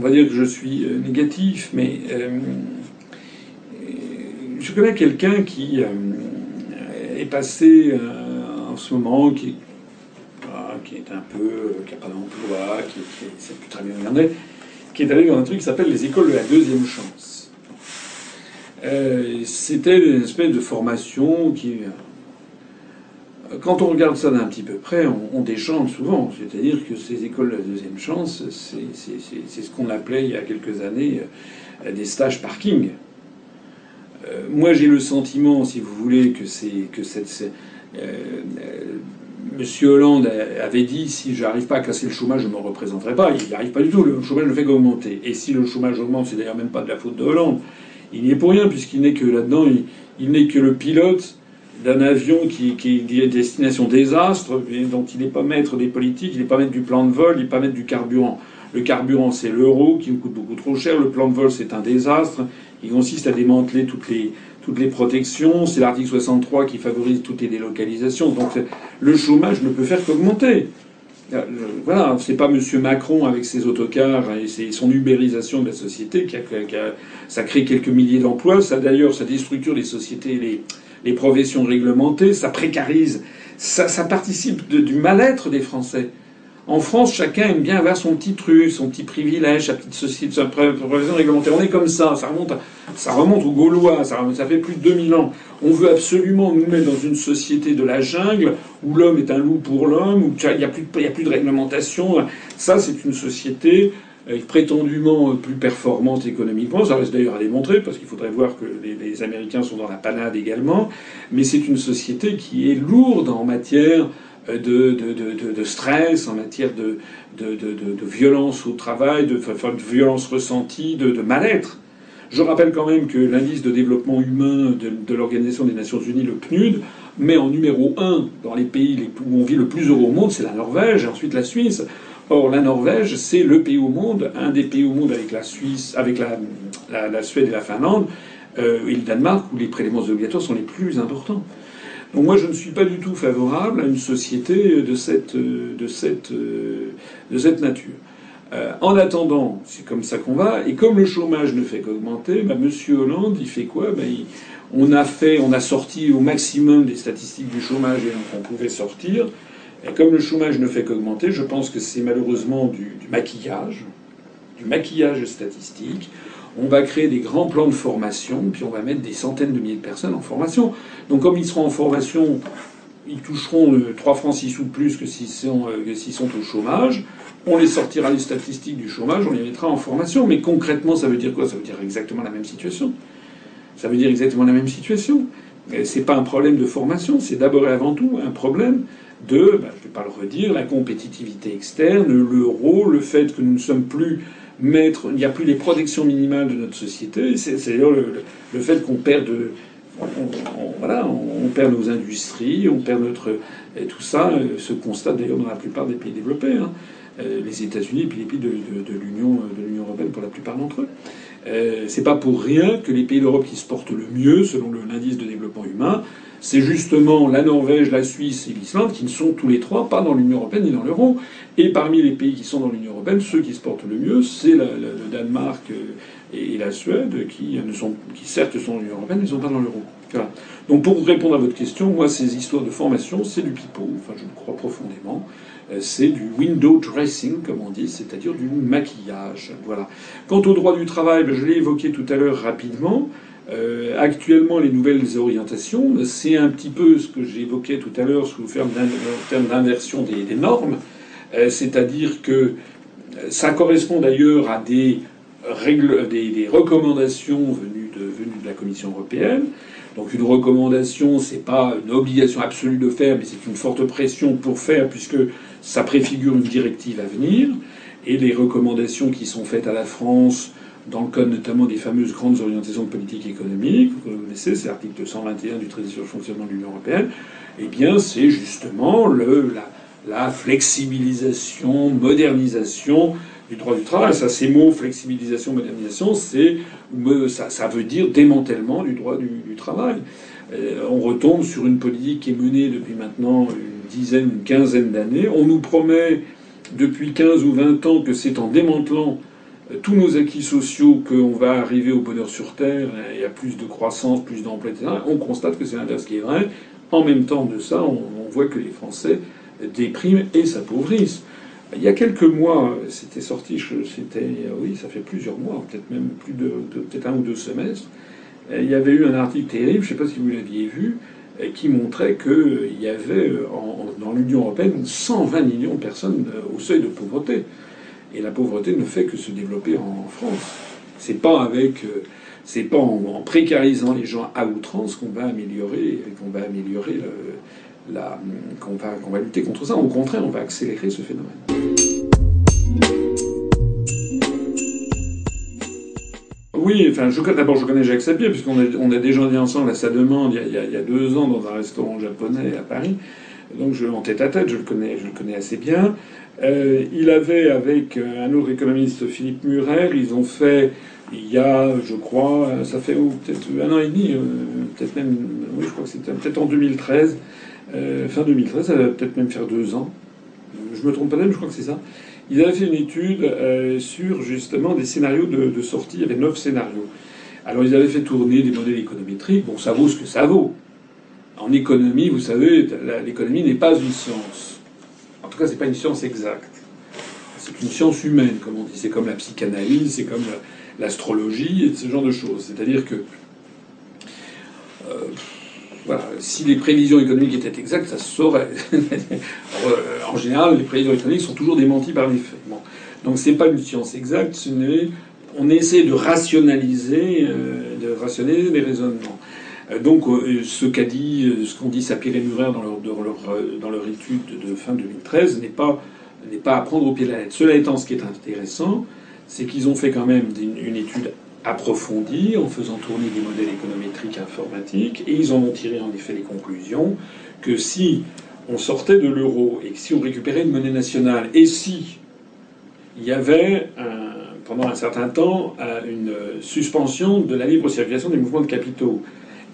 on va dire que je suis négatif, mais je connais quelqu'un qui est passé en ce moment, qui, qui est un peu, qui n'a pas d'emploi, qui ne sait plus très bien regarder, qui est allé dans un truc qui s'appelle les écoles de la deuxième chance. Euh, C'était une espèce de formation qui, quand on regarde ça d'un petit peu près, on, on déchante souvent. C'est-à-dire que ces écoles de la deuxième chance, c'est ce qu'on appelait il y a quelques années euh, des stages parking. Euh, moi, j'ai le sentiment, si vous voulez, que c'est que euh, Monsieur Hollande avait dit si j'arrive pas à casser le chômage, je ne me représenterai pas. Il n'y arrive pas du tout. Le chômage ne fait qu'augmenter. Et si le chômage augmente, c'est d'ailleurs même pas de la faute de Hollande. Il n'y est pour rien, puisqu'il n'est que là-dedans, il, n'est que le pilote d'un avion qui, qui est destination désastre, dont il n'est pas maître des politiques, il n'est pas maître du plan de vol, il n'est pas maître du carburant. Le carburant, c'est l'euro qui nous coûte beaucoup trop cher. Le plan de vol, c'est un désastre. Il consiste à démanteler toutes les, toutes les protections. C'est l'article 63 qui favorise toutes les délocalisations. Donc le chômage ne peut faire qu'augmenter. Euh, voilà, c'est pas M. Macron avec ses autocars et son ubérisation de la société qui a, ça crée quelques milliers d'emplois. Ça d'ailleurs, ça déstructure les sociétés, les, les professions réglementées, ça précarise, ça, participe du mal-être des Français. En France, chacun aime bien avoir son petit truc, son petit privilège, sa petite société, sa profession réglementaire. On est comme ça, ça remonte, ça remonte aux Gaulois, ça, fait plus de 2000 ans. On veut absolument nous mettre dans une société de la jungle où l'homme est un loup pour l'homme, où il n'y a, plus de, réglementation. Ça, c'est une société prétendument plus performante économiquement. Ça reste d'ailleurs à démontrer, parce qu'il faudrait voir que les, Américains sont dans la panade également. Mais c'est une société qui est lourde en matière de, de, de, de, stress, en matière de, violence au travail, de, violence ressentie, de, mal-être. Je rappelle quand même que l'indice de développement humain de, l'Organisation des Nations Unies, le PNUD, met en numéro un dans les pays où on vit le plus heureux au monde, c'est la Norvège et ensuite la Suisse. Or, la Norvège, c'est le pays au monde, un des pays au monde avec la Suisse, avec la, la, Suède et la Finlande, euh, et le Danemark, où les prélèvements obligatoires sont les plus importants. Donc moi, je ne suis pas du tout favorable à une société de cette, de cette, de cette nature. Euh, en attendant, c'est comme ça qu'on va. Et comme le chômage ne fait qu'augmenter, bah, Monsieur Hollande, il fait quoi? Bah, On a fait, on a sorti au maximum des statistiques du chômage et on pouvait sortir. Et comme le chômage ne fait qu'augmenter, je pense que c'est malheureusement du, maquillage, du maquillage statistique on va créer des grands plans de formation, puis on va mettre des centaines de milliers de personnes en formation. Donc comme ils seront en formation, ils toucheront 3 euh, francs 6 sous plus que s'ils sont, euh, sont au chômage. On les sortira les statistiques du chômage, on les mettra en formation. Mais concrètement, ça veut dire quoi? Ça veut dire exactement la même situation. Ça veut dire exactement la même situation. C'est pas un problème de formation, c'est d'abord et avant tout un problème de, ben, je ne vais pas le redire, la compétitivité externe, l'euro, le fait que nous ne sommes plus mettre, il n'y a plus les protections minimales de notre société. C'est d'ailleurs le, fait qu'on perd de, voilà, on perd nos industries, on perd notre tout ça euh, se constate d'ailleurs dans la plupart des pays développés, hein. euh, les États-Unis et puis les pays de, l'Union de l'Union européenne pour la plupart d'entre eux. Euh, c'est pas pour rien que les pays d'Europe qui se portent le mieux selon l'indice de développement humain, c'est justement la Norvège, la Suisse et l'Islande qui ne sont tous les trois pas dans l'Union européenne ni dans l'euro. Et parmi les pays qui sont dans l'Union européenne, ceux qui se portent le mieux, c'est le Danemark euh, et la Suède, qui, ne sont, qui certes sont dans l'Union européenne, mais ne sont pas dans l'euro. Voilà. Donc pour répondre à votre question, moi, ces histoires de formation, c'est du pipeau, enfin je le crois profondément. Euh, c'est du window dressing, comme on dit, c'est-à-dire du maquillage. Voilà. Quant au droit du travail, ben, je l'ai évoqué tout à l'heure rapidement. Euh, actuellement, les nouvelles orientations, c'est un petit peu ce que j'évoquais tout à l'heure sous le terme d'inversion des, normes. Euh, c'est-à-dire que euh, ça correspond d'ailleurs à des, règles, des, recommandations venues de, venues de la Commission européenne. Donc une recommandation, c'est pas une obligation absolue de faire, mais c'est une forte pression pour faire, puisque ça préfigure une directive à venir. Et les recommandations qui sont faites à la France, dans le cadre notamment des fameuses grandes orientations de politique économique, vous connaissez, c'est l'article 221 du traité sur le fonctionnement de l'Union européenne, eh bien c'est justement le, la, flexibilisation, modernisation du droit du travail. Ça, ces mots, flexibilisation, modernisation, c'est, ça, ça, veut dire démantèlement du droit du, du travail. Euh, on retombe sur une politique qui est menée depuis maintenant une dizaine, une quinzaine d'années. On nous promet depuis 15 ou 20 ans que c'est en démantelant tous nos acquis sociaux, qu'on va arriver au bonheur sur Terre, il y a plus de croissance, plus d'emplois, etc., on constate que c'est l'inverse qui est vrai. En même temps de ça, on, voit que les Français dépriment et s'appauvrissent. Il y a quelques mois, c'était sorti, c'était, oui, ça fait plusieurs mois, peut-être même plus de, peut-être un ou deux semestres, il y avait eu un article terrible, je ne sais pas si vous l'aviez vu, qui montrait qu'il y avait dans l'Union européenne 120 millions de personnes au seuil de pauvreté. Et la pauvreté ne fait que se développer en France. C'est pas avec, euh, c'est pas en, précarisant les gens à outrance qu'on va améliorer, qu'on va améliorer la, qu'on va, qu'on va lutter contre ça. Au contraire, on va accélérer ce phénomène. Oui, enfin, d'abord, je connais Jacques Sapir, puisqu'on a, on a déjà dit ensemble à sa demande il y, a, il y, a, deux ans dans un restaurant japonais à Paris. Donc, je, en tête à tête, je le connais, je le connais assez bien. Euh, il avait, avec un autre économiste, Philippe Murer, ils ont fait, il y a, je crois, ça fait peut-être un an et demi, euh, peut-être même, oui, je crois que c'était peut-être en 2013, euh, fin 2013, ça va peut-être même faire deux ans. Je me trompe pas même, je crois que c'est ça. Ils avaient fait une étude sur justement des scénarios de, de, sortie. Il y avait neuf scénarios. Alors ils avaient fait tourner des modèles économétriques. Bon, ça vaut ce que ça vaut. En économie, vous savez, l'économie n'est pas une science. Tout cas, c'est pas une science exacte. C'est une science humaine, comme on dit. C'est comme la psychanalyse, c'est comme l'astrologie et ce genre de choses. C'est-à-dire que euh, voilà, si les prévisions économiques étaient exactes, ça se saurait. en général, les prévisions économiques sont toujours démenties par les faits. Donc c'est pas une science exacte, ce on essaie de rationaliser, euh, de rationaliser les raisonnements. Euh, donc, euh, ce qu'a dit, euh, ce qu'ont dit Sapir et Murer dans leur, dans leur, dans leur étude de fin 2013 n'est pas, n'est pas à prendre au pied de la lettre. Cela étant, ce qui est intéressant, c'est qu'ils ont fait quand même une étude approfondie en faisant tourner des modèles économétriques informatiques et ils en ont tiré en effet les conclusions que si on sortait de l'euro et que si on récupérait une monnaie nationale et si il y avait pendant un certain temps une suspension de la libre circulation des mouvements de capitaux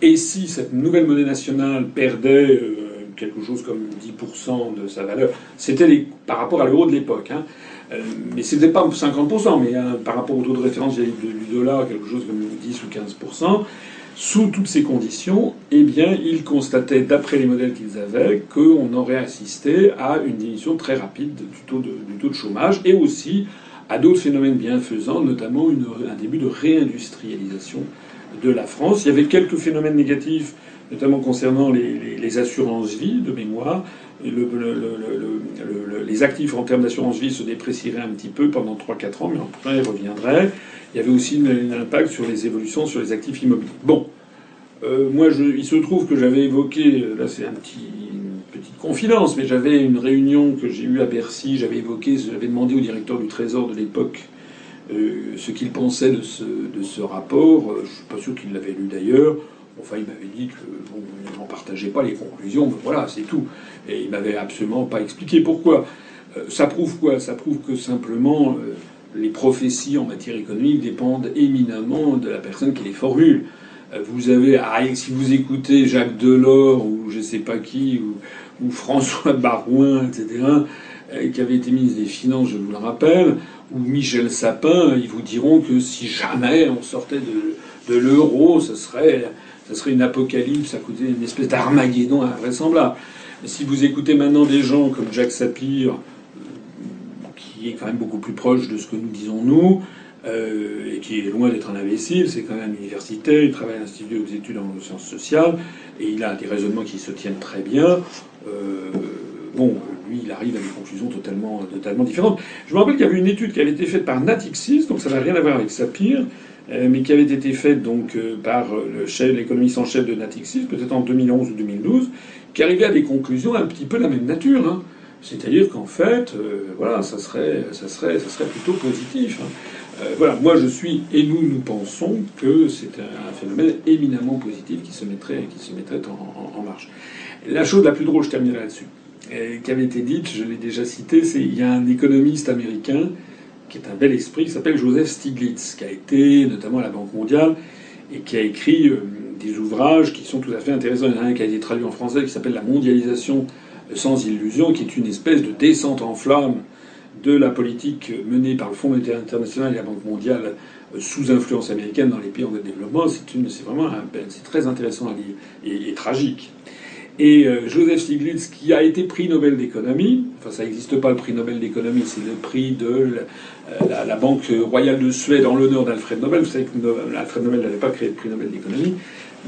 et si cette nouvelle monnaie nationale perdait euh, quelque chose comme 10% de sa valeur, c'était par rapport à l'euro de l'époque. Hein. Euh, mais c'était pas 50%, mais hein, par rapport au taux de référence du dollar, quelque chose comme 10 ou 15%. Sous toutes ces conditions, eh bien, ils constataient, d'après les modèles qu'ils avaient, qu'on aurait assisté à une diminution très rapide du taux de, chômage et aussi à d'autres phénomènes bienfaisants, notamment un début de réindustrialisation de la France. Il y avait quelques phénomènes négatifs, notamment concernant les, assurances-vie de mémoire. les actifs en termes d'assurance-vie se déprécieraient un petit peu pendant 3-4 ans, mais après ils reviendraient. Il y avait aussi un impact sur les évolutions sur les actifs immobiliers. Bon, euh, moi, il se trouve que j'avais évoqué, là c'est une petite confidence, mais j'avais une réunion que j'ai eue à Bercy, j'avais évoqué, j'avais demandé au directeur du Trésor de l'époque euh, ce qu'il pensait de ce, rapport. Euh, je suis pas sûr qu'il l'avait lu d'ailleurs. Enfin, il m'avait dit que bon, n'en partageait pas les conclusions. voilà, c'est tout. Et il m'avait absolument pas expliqué pourquoi. Euh, ça prouve quoi? Ça prouve que simplement les prophéties en matière économique dépendent éminemment de la personne qui les formule. Vous avez, ah, si vous écoutez Jacques Delors ou je sais pas qui ou, ou François Barouin, etc., qui avait été ministre des Finances, je vous le rappelle, ou Michel Sapin, ils vous diront que si jamais on sortait de, l'euro, ce serait, ce serait une apocalypse, ça coûtait une espèce d'armageddon invraisemblable. Si vous écoutez maintenant des gens comme Jacques Sapir, qui est quand même beaucoup plus proche de ce que nous disons nous, euh, et qui est loin d'être un imbécile, c'est quand même un universitaire, il travaille à l'Institut des études en sciences sociales, et il a des raisonnements qui se tiennent très bien. Euh, bon, lui, il arrive à des conclusions totalement, totalement différentes. Je me rappelle qu'il y avait une étude qui avait été faite par Natixis, donc ça n'a rien à voir avec Sapir, euh, mais qui avait été faite donc euh, par chef, l'économiste en chef de Natixis, peut-être en 2011 ou 2012, qui arrivait à des conclusions un petit peu de la même nature. Hein. C'est-à-dire qu'en fait, euh, voilà, ça serait plutôt positif. Hein. voilà, moi je suis et nous nous pensons que c'est un phénomène éminemment positif qui se mettrait, qui se mettrait en, en marche. La chose la plus drôle, je terminerai là-dessus qui avait été dite, je l'ai déjà cité, c'est il y a un économiste américain qui est un bel esprit, qui s'appelle Joseph Stiglitz, qui a été notamment à la Banque mondiale et qui a écrit euh, des ouvrages qui sont tout à fait intéressants. Il y en a un qui a été traduit en français qui s'appelle La mondialisation sans illusion, qui est une espèce de descente en flamme de la politique menée par le Fonds monétaire international et la Banque mondiale sous influence américaine dans les pays en développement, c'est vraiment c'est très intéressant à lire et, tragique. Et euh, Joseph Stiglitz, qui a été prix Nobel d'économie, enfin ça n'existe pas le prix Nobel d'économie, c'est le prix de la, la, Banque royale de Suède en l'honneur d'Alfred Nobel. Vous savez que Alfred Nobel n'avait pas créé le prix Nobel d'économie.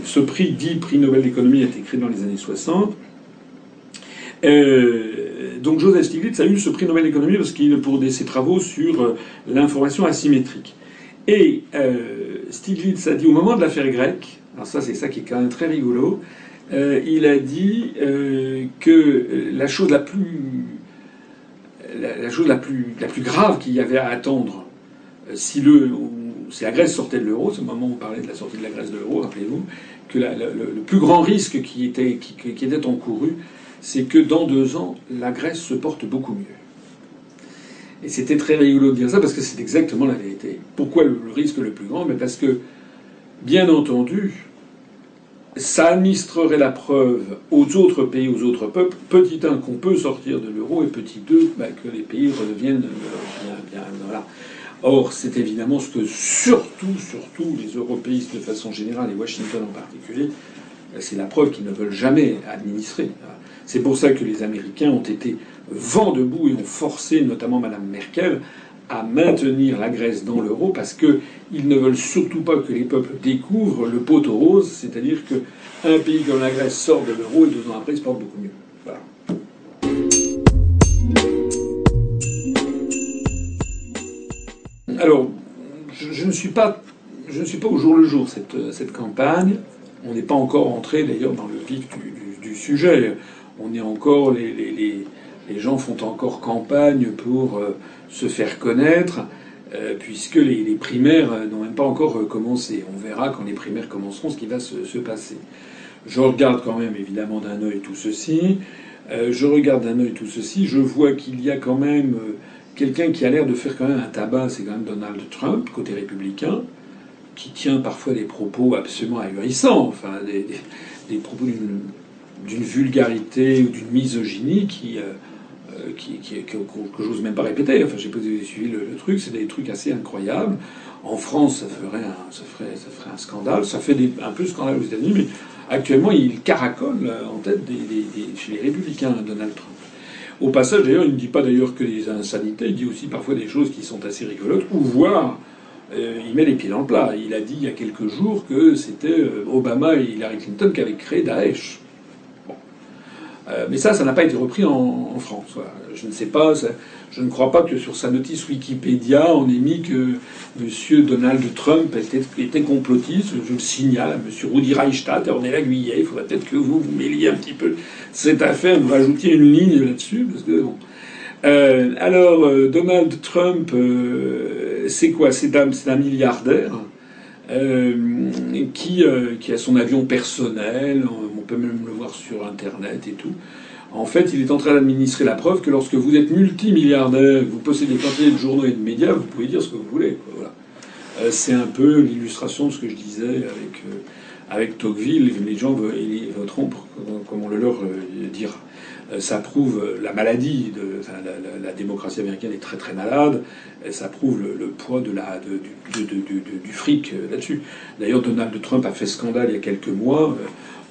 Ce prix dit prix Nobel d'économie a été créé dans les années 60. Euh, donc Joseph Stiglitz a eu ce prix Nobel d'économie parce qu'il pour ses travaux sur euh, l'information asymétrique. Et euh, Stiglitz a dit au moment de l'affaire grecque, alors ça c'est ça qui est quand même très rigolo, euh, il a dit euh, que la chose la plus la, chose la plus la plus grave qu'il y avait à attendre si le si la Grèce sortait de l'euro, c'est le moment où on parlait de la sortie de la Grèce de l'euro, rappelez-vous, que le, plus grand risque qui était, qui, qui était encouru, c'est que dans deux ans, la Grèce se porte beaucoup mieux. Et c'était très rigolo de dire ça parce que c'est exactement la vérité. Pourquoi le, risque le plus grand? Mais Parce que, bien entendu, ça administrerait la preuve aux autres pays, aux autres peuples, petit un, qu'on peut sortir de l'euro, et petit deux, bah, que les pays redeviennent bien, bien, voilà. Or, c'est évidemment ce que surtout, surtout les européistes de façon générale, et Washington en particulier, c'est la preuve qu'ils ne veulent jamais administrer. C'est pour ça que les Américains ont été vent debout et ont forcé notamment Mme Merkel à maintenir la Grèce dans l'euro parce qu'ils ne veulent surtout pas que les peuples découvrent le poteau rose, c'est-à-dire qu'un pays comme la Grèce sort de l'euro et deux ans après il se porte beaucoup mieux. Alors, je, ne suis pas, je ne suis pas au jour le jour cette, cette campagne. On n'est pas encore entré d'ailleurs dans le vif du, sujet. On est encore les les gens font encore campagne pour euh, se faire connaître, euh, puisque les, primaires euh, n'ont même pas encore commencé. On verra quand les primaires commenceront ce qui va se, passer. Je regarde quand même évidemment d'un œil tout ceci. je regarde d'un œil tout ceci. Je vois qu'il y a quand même quelqu'un qui a l'air de faire quand même un tabac, c'est quand même Donald Trump, côté républicain, qui tient parfois des propos absolument ahurissants, enfin des, propos d'une vulgarité ou d'une misogynie qui, qui, que, que j'ose même pas répéter. Enfin, j'ai pas suivi le, truc, c'est des trucs assez incroyables. En France, ça ferait un, scandale. Ça fait un peu scandale aux États-Unis, mais actuellement, il caracole en tête chez les républicains, Donald Trump. Au passage, d'ailleurs, il ne dit pas d'ailleurs que des insanités, il dit aussi parfois des choses qui sont assez rigolotes, ou voire euh, il met les pieds dans le plat. Il a dit il y a quelques jours que c'était euh, Obama et Hillary Clinton qui avaient créé Daesh. Euh, mais ça, ça n'a pas été repris en, France. Je ne sais pas, je ne crois pas que sur sa notice Wikipédia, on ait mis que M. Donald Trump était, était, complotiste. Je le signale à M. Rudy Reichstadt, on est l'aiguillé. Il faudrait peut-être que vous vous mêliez un petit peu cette affaire, vous rajoutiez une ligne là-dessus. Euh, alors, euh, Donald Trump, c'est quoi? C'est un, milliardaire qui a son avion personnel peut même le voir sur Internet et tout. En fait, il est en train d'administrer la preuve que lorsque vous êtes multimilliardaire, vous possédez des quantités de journaux et de médias, vous pouvez dire ce que vous voulez. Voilà. Euh, c'est un peu l'illustration de ce que je disais avec, euh, avec Tocqueville. Les gens voteront comme on le leur euh, dira. Ça prouve la maladie, de, la, démocratie américaine est très très malade, ça prouve le, poids de la, de, du, fric là-dessus. D'ailleurs, Donald Trump a fait scandale il y a quelques mois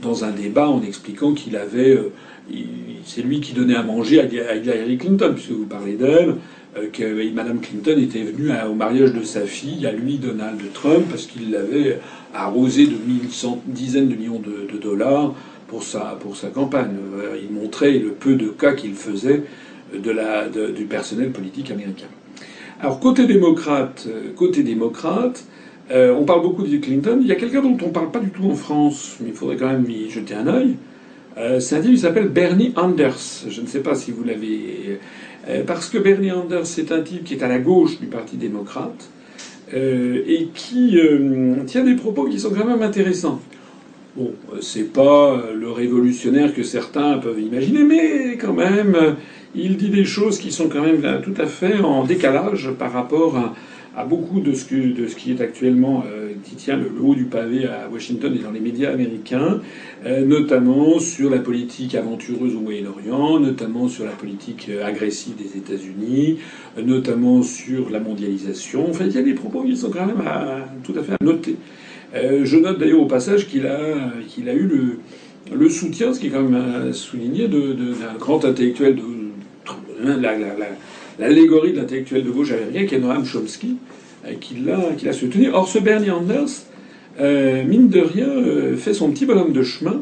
dans un débat en expliquant qu'il avait. Euh, c'est lui qui donnait à manger à Hillary Clinton, puisque vous parlez d'elle, euh, que Madame Clinton était venue au mariage de sa fille, à lui, Donald Trump, parce qu'il l'avait arrosé de dizaines de millions de, dollars pour sa, pour sa campagne. Euh, il montrait le peu de cas qu'il faisait de la, du personnel politique américain. Alors côté démocrate, côté démocrate, euh, on parle beaucoup de Clinton. Il y a quelqu'un dont on ne parle pas du tout en France, mais il faudrait quand même y jeter un œil. Euh, c'est un type qui s'appelle Bernie Anders. Je ne sais pas si vous l'avez. Euh, parce que Bernie Anders, c'est un type qui est à la gauche du Parti démocrate et qui tient des propos qui sont quand même intéressants. Bon, c'est pas le révolutionnaire que certains peuvent imaginer, mais quand même, il dit des choses qui sont quand même tout à fait en décalage par rapport à à beaucoup de ce, qui est actuellement, euh, qui tient le haut du pavé à Washington et dans les médias américains, notamment sur la politique aventureuse au Moyen-Orient, notamment sur la politique agressive des États-Unis, notamment sur la mondialisation. Enfin, il y a des propos qui sont quand même tout à fait à noter. je note d'ailleurs au passage qu'il a, eu le, soutien, ce qui est quand même souligné, d'un grand intellectuel de l'allégorie de l'intellectuel de gauche américain, qui est Noam Chomsky, euh, qui l'a soutenu. Or, ce Bernie Anders, euh, mine de rien, euh, fait son petit bonhomme de chemin,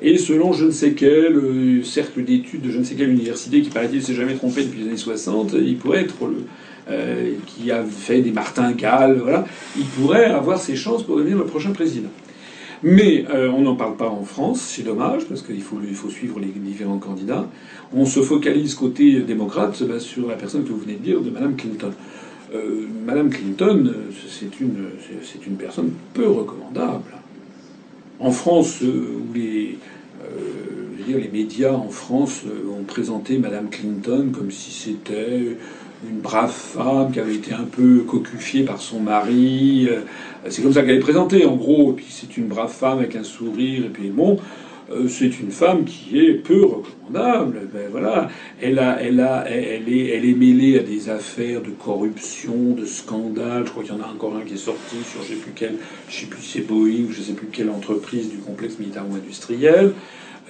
et selon je ne sais quel cercle d'études de je ne sais quelle université, qui paraît-il s'est jamais trompé depuis les années 60, il pourrait être le. qui a fait des martingales, voilà, il pourrait avoir ses chances pour devenir le prochain président. Mais euh, on n'en parle pas en France, c'est dommage, parce qu'il faut, suivre les différents candidats. On se focalise côté démocrate bah, sur la personne que vous venez de dire, de Madame Clinton. Euh, Madame Clinton, c'est une, personne peu recommandable. En France, euh, où les, dire, les médias en France ont présenté Madame Clinton comme si c'était une brave femme qui avait été un peu cocufiée par son mari. Euh, c'est comme ça qu'elle est présentée, en gros. Et puis c'est une brave femme avec un sourire. Et puis bon, euh, c'est une femme qui est peu recommandable. Ben voilà, elle a, elle a, elle est, elle est mêlée à des affaires de corruption, de scandale. Je crois qu'il y en a encore un qui est sorti sur je sais plus quelle, je sais plus c'est Boeing ou je sais plus quelle entreprise du complexe militaro-industriel.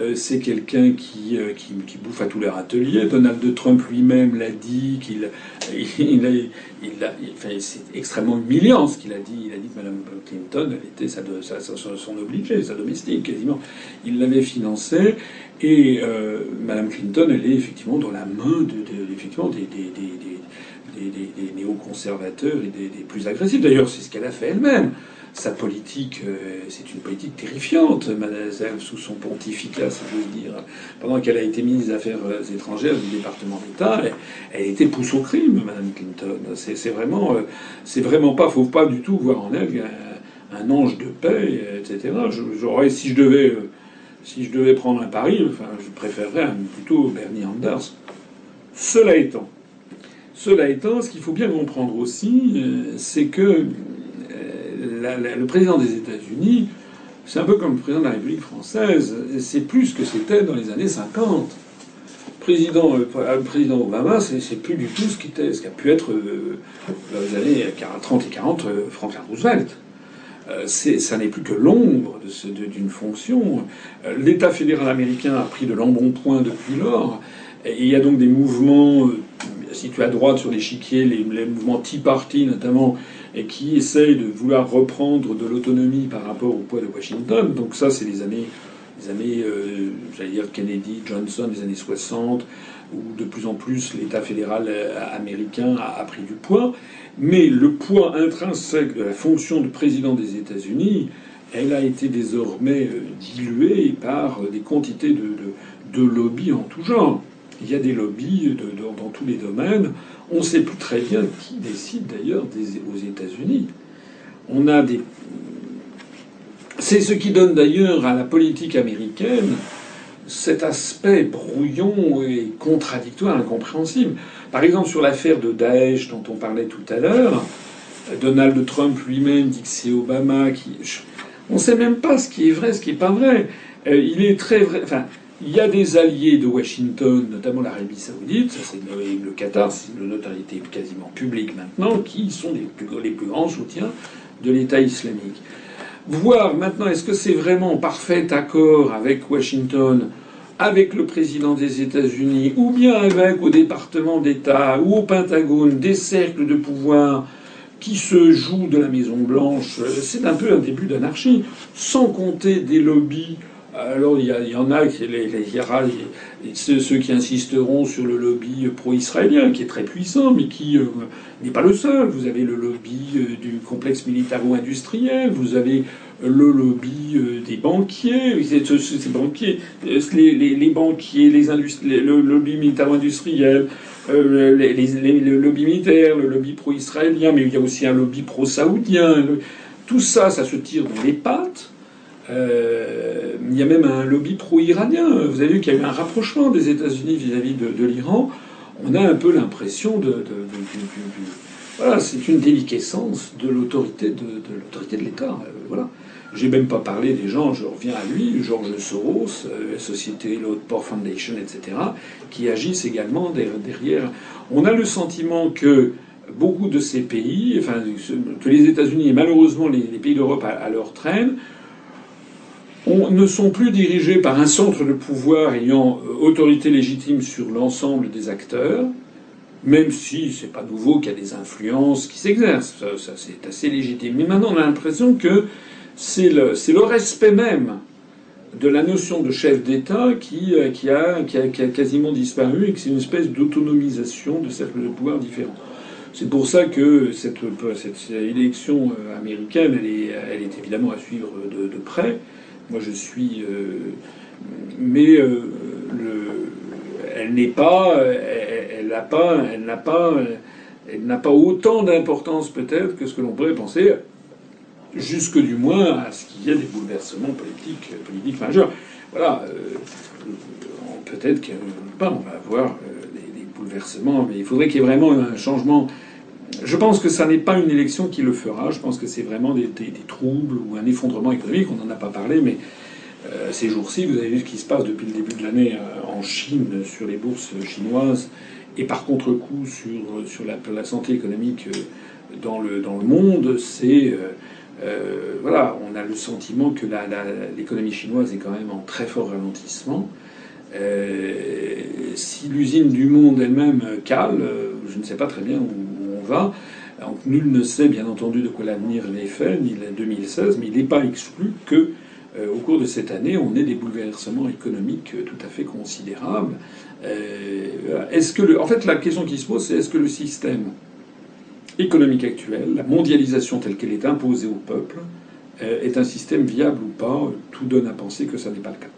Euh, c'est quelqu'un qui, euh, qui, qui, bouffe à tous leurs ateliers. Donald Trump lui-même l'a dit qu'il il, c'est extrêmement humiliant ce qu'il a dit. Il a dit que Mme Clinton, elle était sa, son obligée, sa domestique quasiment. Il l'avait financée et euh, Mme Clinton, elle est effectivement dans la main de, effectivement des, des, des, des néoconservateurs et des, plus agressifs. D'ailleurs, c'est ce qu'elle a fait elle-même sa politique, euh, c'est une politique terrifiante, mademoiselle, sous son pontificat, si j'ose dire. Pendant qu'elle a été ministre des Affaires euh, étrangères du département d'État, elle, était pousse au crime, Madame Clinton. C'est vraiment, euh, c'est vraiment pas, faut pas du tout voir en elle un, ange de paix, etc. Si je devais, si je devais prendre un pari, enfin, je préférerais plutôt Bernie Sanders. Cela étant, cela étant, ce qu'il faut bien comprendre aussi, c'est que le président des États-Unis, c'est un peu comme le président de la République française, c'est plus que c'était dans les années 50. Président, le euh, président Obama, c'est plus du tout ce ce qu'a pu être euh, dans les années 30 et 40 euh, Franklin Roosevelt. ça n'est plus que l'ombre d'une fonction. L'État fédéral américain a pris de l'embonpoint depuis lors. Il y a donc des mouvements situés à droite sur l'échiquier, les, les mouvements Tea Party notamment, et qui essaye de vouloir reprendre de l'autonomie par rapport au poids de Washington. Donc ça, c'est les années, les euh, Kennedy, Johnson, les années 60, où de plus en plus l'État fédéral euh, américain a, pris du poids. Mais le poids intrinsèque de la fonction de président des États-Unis, elle a été désormais euh, diluée par des quantités de, de, de lobbies en tout genre. Il y a des lobbies dans tous les domaines. On ne sait plus très bien qui décide d'ailleurs aux États-Unis. On a des. C'est ce qui donne d'ailleurs à la politique américaine cet aspect brouillon et contradictoire, incompréhensible. Par exemple, sur l'affaire de Daesh dont on parlait tout à l'heure, Donald Trump lui-même dit que c'est Obama qui. On ne sait même pas ce qui est vrai, ce qui n'est pas vrai. Euh, il est très vrai. Il y a des alliés de Washington, notamment l'Arabie Saoudite, ça c'est le, Qatar, c'est une notoriété quasiment publique maintenant, qui sont les plus, les plus grands soutiens de l'État islamique. Voir maintenant, est-ce que c'est vraiment en parfait accord avec Washington, avec le président des États-Unis, ou bien avec au département d'État ou au Pentagone des cercles de pouvoir qui se jouent de la Maison Blanche, c'est un peu un début d'anarchie, sans compter des lobbies alors il y, en a, les, les, ceux, qui insisteront sur le lobby pro-israélien, qui est très puissant, mais qui euh, n'est pas le seul. Vous avez le lobby euh, du complexe militaro-industriel, vous avez le lobby euh, des banquiers, ces, banquiers, les, banquiers, les le lobby militaro-industriel, le lobby militaire, le lobby pro-israélien, mais il y a aussi un lobby pro-saoudien. Tout ça, ça se tire dans les pattes. Euh, il y a même un lobby pro-iranien. Vous avez vu qu'il y a eu un rapprochement des États-Unis vis-à-vis de, l'Iran. On a un peu l'impression de, Voilà, c'est une déliquescence de l'autorité de, l'autorité de l'État. voilà. J'ai même pas parlé des gens, je reviens à lui, Georges Soros, la société Port Foundation, etc., qui agissent également derrière. On a le sentiment que beaucoup de ces pays, enfin que les États-Unis et malheureusement les, pays d'Europe à, leur traîne, ne sont plus dirigés par un centre de pouvoir ayant euh, autorité légitime sur l'ensemble des acteurs, même si c'est pas nouveau qu'il y a des influences qui s'exercent, ça, c'est assez légitime. Mais maintenant on a l'impression que c'est le, respect même de la notion de chef d'État qui, euh, qui, a, quasiment disparu et que c'est une espèce d'autonomisation de cercles de pouvoir différents. C'est pour ça que cette, élection euh, américaine, elle est, évidemment à suivre de près. Moi, je suis, euh, mais euh, le, elle n'est pas, elle n'a pas, elle n'a pas, elle n'a pas autant d'importance peut-être que ce que l'on pourrait penser, jusque du moins à ce qu'il y ait des bouleversements politiques, politiques majeurs. Voilà, peut-être qu'on va avoir des, bouleversements, mais il faudrait qu'il y ait vraiment un changement je pense que ça n'est pas une élection qui le fera. Je pense que c'est vraiment des, troubles ou un effondrement économique. On n'en a pas parlé, mais euh, ces jours-ci, vous avez vu ce qui se passe depuis le début de l'année euh, en Chine, sur les bourses chinoises, et par contre-coup sur, sur la, santé économique euh, dans le, dans le monde. C'est. voilà, on a le sentiment que l'économie chinoise est quand même en très fort ralentissement. si l'usine du monde elle-même cale, je ne sais pas très bien où nul ne sait bien entendu de quoi l'avenir est fait, ni la 2016, mais il n'est pas exclu que euh, au cours de cette année, on ait des bouleversements économiques euh, tout à fait considérables. Euh, est-ce que en fait, la question qui se pose, c'est est-ce que le système économique actuel, la mondialisation telle qu'elle est imposée au peuple, est un système viable ou pas? Tout donne à penser que ça n'est pas le cas.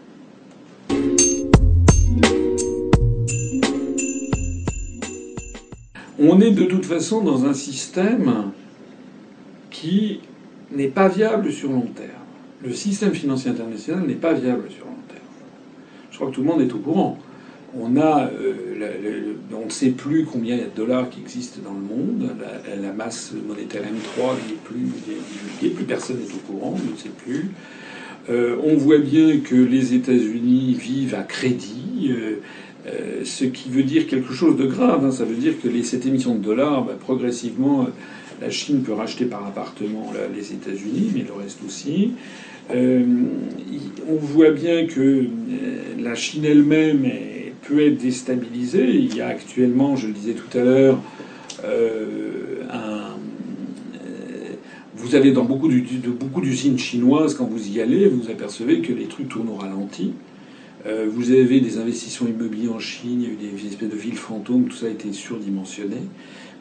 On est de toute façon dans un système qui n'est pas viable sur long terme. Le système financier international n'est pas viable sur long terme. Je crois que tout le monde est au courant. On euh, ne sait plus combien il y a de dollars qui existent dans le monde. La, masse monétaire M3 n'est plus divulguée, plus personne n'est au courant, on ne sait plus. Euh, on voit bien que les États-Unis vivent à crédit. Euh, euh, ce qui veut dire quelque chose de grave. Hein. Ça veut dire que les, cette émission de dollars, bah, progressivement, la Chine peut racheter par appartement les États-Unis, mais le reste aussi. Euh, on voit bien que euh, la Chine elle-même peut être déstabilisée. Il y a actuellement, je le disais tout à l'heure, vous avez dans beaucoup d'usines chinoises, quand vous y allez, vous apercevez que les trucs tournent au ralenti. Euh, vous avez des investissements immobiliers en Chine, il y a eu des espèces de villes fantômes, tout ça a été surdimensionné.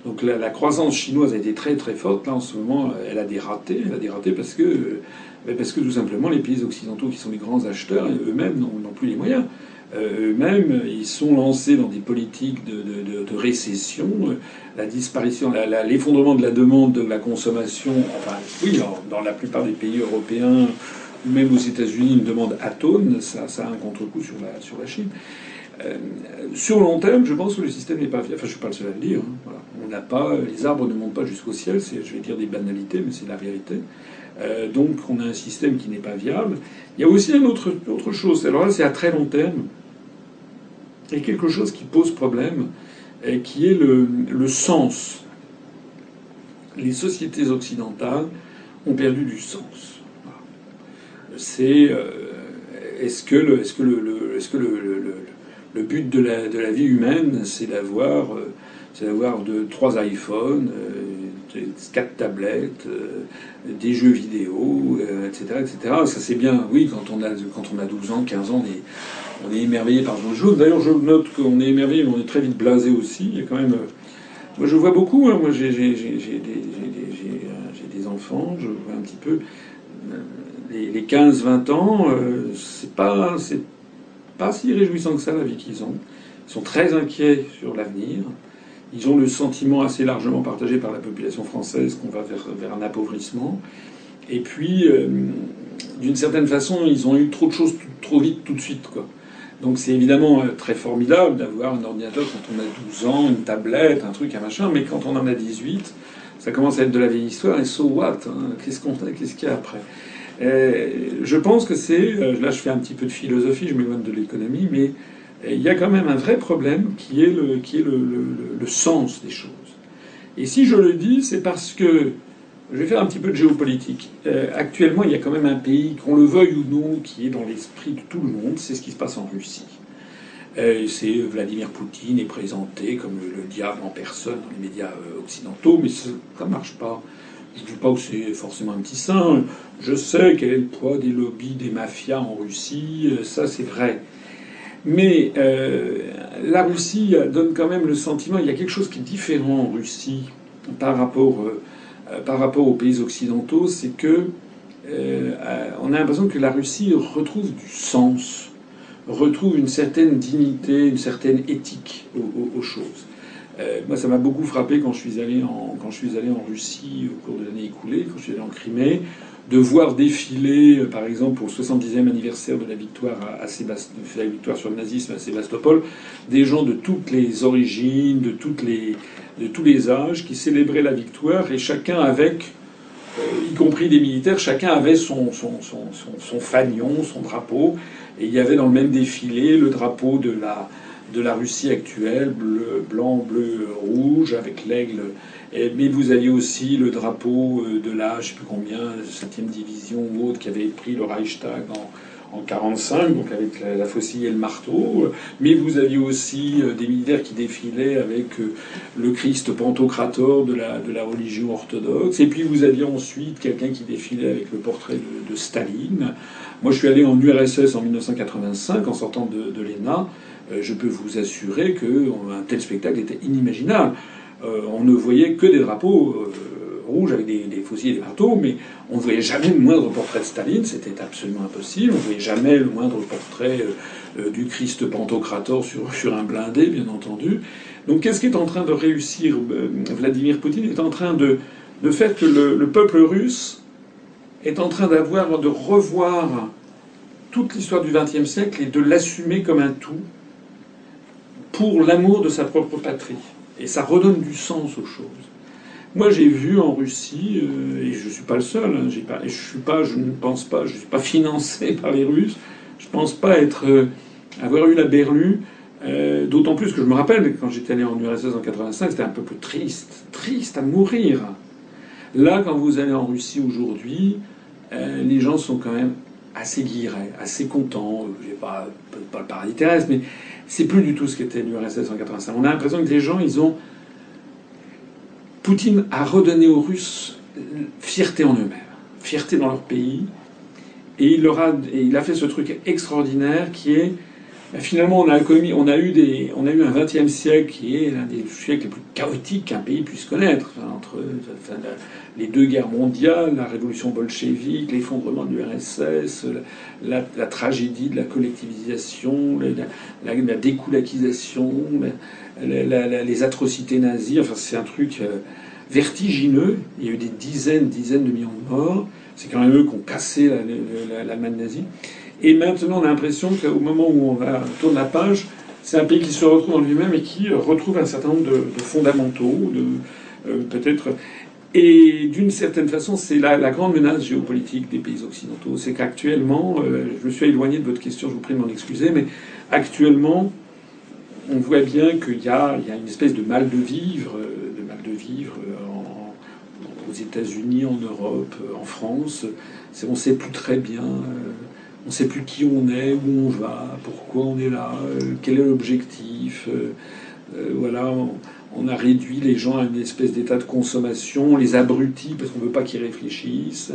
Donc la, croissance chinoise a été très très forte. Là en ce moment, elle a des ratés. Elle a des ratés parce que, euh, parce que tout simplement les pays occidentaux qui sont les grands acheteurs, eux-mêmes n'ont plus les moyens. Euh, eux-mêmes, ils sont lancés dans des politiques de, de, de, récession, la disparition, l'effondrement de la demande de la consommation. Enfin, oui, dans la plupart des pays européens, même aux États-Unis, une demande atone, ça, ça a un contre-coup sur la, sur la Chine. Euh, sur long terme, je pense que le système n'est pas viable. Enfin, je suis pas le seul à le dire. Hein. On n'a pas, les arbres ne montent pas jusqu'au ciel. C'est, je vais dire des banalités, mais c'est la vérité. Euh, donc, on a un système qui n'est pas viable. Il y a aussi une autre, autre chose. Alors là, c'est à très long terme. Et quelque chose qui pose problème, et qui est le, le sens. Les sociétés occidentales ont perdu du sens c'est euh, est-ce que le est-ce que le, est-ce que le, le, but de la, de la vie humaine c'est d'avoir euh, c'est d'avoir trois iPhones, euh, quatre tablettes, des jeux vidéo, etc., etc. Ça c'est bien, oui, quand on a quand on a 12 ans, 15 ans, on est, on est émerveillé par nos jeux. D'ailleurs, je note qu'on est émerveillé, mais on est très vite blasé aussi. Il y a quand même, moi je vois beaucoup. Moi j'ai des enfants, je vois un petit peu les, 15-20 ans, euh, c'est pas, pas si réjouissant que ça la vie qu'ils ont. Ils sont très inquiets sur l'avenir. Ils ont le sentiment assez largement partagé par la population française qu'on va vers, vers, un appauvrissement. Et puis, euh, d'une certaine façon, ils ont eu trop de choses trop vite, tout de suite. Quoi. Donc c'est évidemment très formidable d'avoir un ordinateur quand on a 12 ans, une tablette, un truc, un machin, mais quand on en a 18, ça commence à être de la vieille histoire, et so what hein? Qu'est-ce qu'il y a après? Je pense que c'est... Là je fais un petit peu de philosophie, je m'éloigne de l'économie, mais il y a quand même un vrai problème qui est le, sens des choses. Et si je le dis, c'est parce que je vais faire un petit peu de géopolitique. Euh, actuellement, il y a quand même un pays, qu'on le veuille ou non, qui est dans l'esprit de tout le monde. C'est ce qui se passe en Russie. Euh, c'est Vladimir Poutine est présenté comme le, diable en personne dans les médias euh, occidentaux, mais ça ne marche pas. Je ne dis pas que c'est forcément un petit saint. Je sais quel est le poids des lobbies, des mafias en Russie. Ça, c'est vrai. Mais la Russie donne quand même le sentiment, il y a quelque chose qui est différent en Russie par rapport euh, par rapport aux pays occidentaux, c'est que euh, on a l'impression que la Russie retrouve du sens, retrouve une certaine dignité, une certaine éthique aux, choses. Euh, moi, ça m'a beaucoup frappé quand je suis allé en quand je suis allé en Russie au cours de l'année écoulée, quand je suis allé en Crimée, de voir défiler, par exemple, le 70e anniversaire de la victoire à, la victoire sur le nazisme à Sébastopol, des gens de toutes les origines, de toutes les de tous les âges qui célébraient la victoire et chacun avec, euh, y compris des militaires, chacun avait son, son, son, son, fanion, son drapeau. Et il y avait dans le même défilé le drapeau de la, de la Russie actuelle, bleu, blanc, bleu, rouge, avec l'aigle. Mais vous aviez aussi le drapeau euh, de la, je sais plus combien, 7e division ou autre, qui avait pris le Reichstag en, en 45, donc avec la, faucille et le marteau. Mais vous aviez aussi euh, des militaires qui défilaient avec euh, le Christ Pantocrator de la, de la religion orthodoxe. Et puis vous aviez ensuite quelqu'un qui défilait avec le portrait de, Staline. Moi, je suis allé en URSS en 1985 en sortant de, de l'ENA. Euh, je peux vous assurer qu'un tel spectacle était inimaginable. on ne voyait que des drapeaux rouge avec des, des fusils et des marteaux, mais on ne voyait jamais le moindre portrait de Staline, c'était absolument impossible. On ne voyait jamais le moindre portrait euh, euh, du Christ Pantocrator sur, un blindé, bien entendu. Donc qu'est-ce qu'est en train de réussir euh, Vladimir Poutine est en train de, de faire que le, le peuple russe est en train d'avoir, de revoir toute l'histoire du XXe siècle et de l'assumer comme un tout pour l'amour de sa propre patrie. Et ça redonne du sens aux choses. Moi, j'ai vu en Russie, euh, et je suis pas le seul. Hein, je suis pas, je ne pense pas, je suis pas financé par les Russes. Je pense pas être euh, avoir eu la berlue. Euh, d'autant plus que je me rappelle quand j'étais allé en URSS en 85, c'était un peu plus triste, triste à mourir. Là, quand vous allez en Russie aujourd'hui, les gens sont quand même assez guirés, assez contents. J'ai pas, pas le paradis terrestre, mais c'est plus du tout ce qu'était l'URSS en 85. On a l'impression que les gens, ils ont Poutine a redonné aux Russes fierté en eux-mêmes, fierté dans leur pays, et il, leur a, et il a fait ce truc extraordinaire qui est finalement on a, commis, on a eu des, on a eu un XXe siècle qui est l'un des siècles les plus chaotiques qu'un pays puisse connaître, entre les deux guerres mondiales, la révolution bolchevique, l'effondrement de l'URSS, la, tragédie de la collectivisation, la, la, la découlakisation, les atrocités nazies. Enfin, c'est un truc euh, vertigineux. Il y a eu des dizaines, dizaines de millions de morts. C'est quand même eux qui ont cassé l'Allemagne nazie. Et maintenant, on a l'impression qu'au moment où on tourne la page, c'est un pays qui se retrouve en lui-même et qui retrouve un certain nombre de, fondamentaux, euh, peut-être. Et d'une certaine façon, c'est la, grande menace géopolitique des pays occidentaux. C'est qu'actuellement, euh, je me suis éloigné de votre question, je vous prie de m'en excuser, mais actuellement, on voit bien qu'il y, a, une espèce de mal de vivre, euh, de mal de vivre aux États-Unis, en Europe, en France. On ne sait plus très bien, on ne sait plus qui on est, où on va, pourquoi on est là, quel est l'objectif. voilà on a réduit les gens à une espèce d'état de consommation, on les abrutit parce qu'on ne veut pas qu'ils réfléchissent,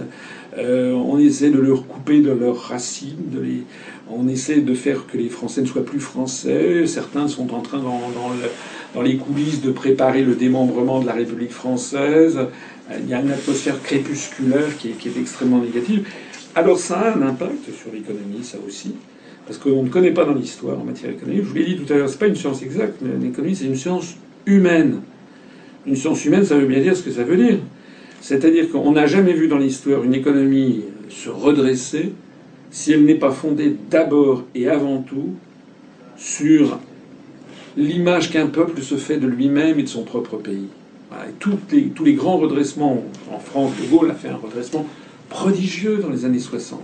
euh, on essaie de leur couper de leurs racines, de les, on essaie de faire que les Français ne soient plus français, certains sont en train dans, dans, le, dans les coulisses de préparer le démembrement de la République française, il y a une atmosphère crépusculaire qui est, qui est extrêmement négative. Alors ça a un impact sur l'économie, ça aussi. Parce qu'on ne connaît pas dans l'histoire en matière économique. Je vous l'ai dit tout à l'heure, c'est pas une science exacte, mais l'économie c'est une science humaine. Une science humaine, ça veut bien dire ce que ça veut dire. C'est-à-dire qu'on n'a jamais vu dans l'histoire une économie se redresser si elle n'est pas fondée d'abord et avant tout sur l'image qu'un peuple se fait de lui-même et de son propre pays. tous les grands redressements en France, De Gaulle a fait un redressement prodigieux dans les années 60.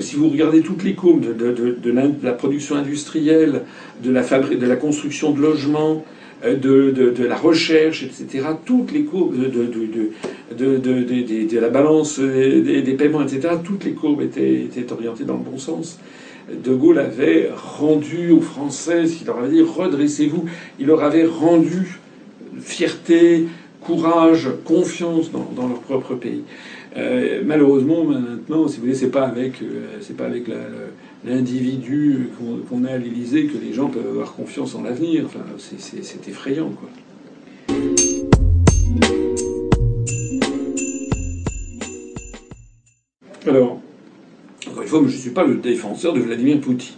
si vous regardez toutes les courbes de, la, production industrielle, de la, construction de logements, euh, de, la recherche, etc., toutes les courbes de, la balance des, paiements, etc., toutes les courbes étaient, étaient orientées dans le bon sens. De Gaulle avait rendu aux Français, il leur avait dit redressez-vous, il leur avait rendu fierté, courage, confiance dans, leur propre pays. Euh, malheureusement, maintenant, si vous voulez, c'est pas avec, euh, pas avec l'individu qu'on a à l'Élysée que les gens peuvent avoir confiance en l'avenir. C'est effrayant, quoi. Alors, encore une fois, je ne suis pas le défenseur de Vladimir Poutine.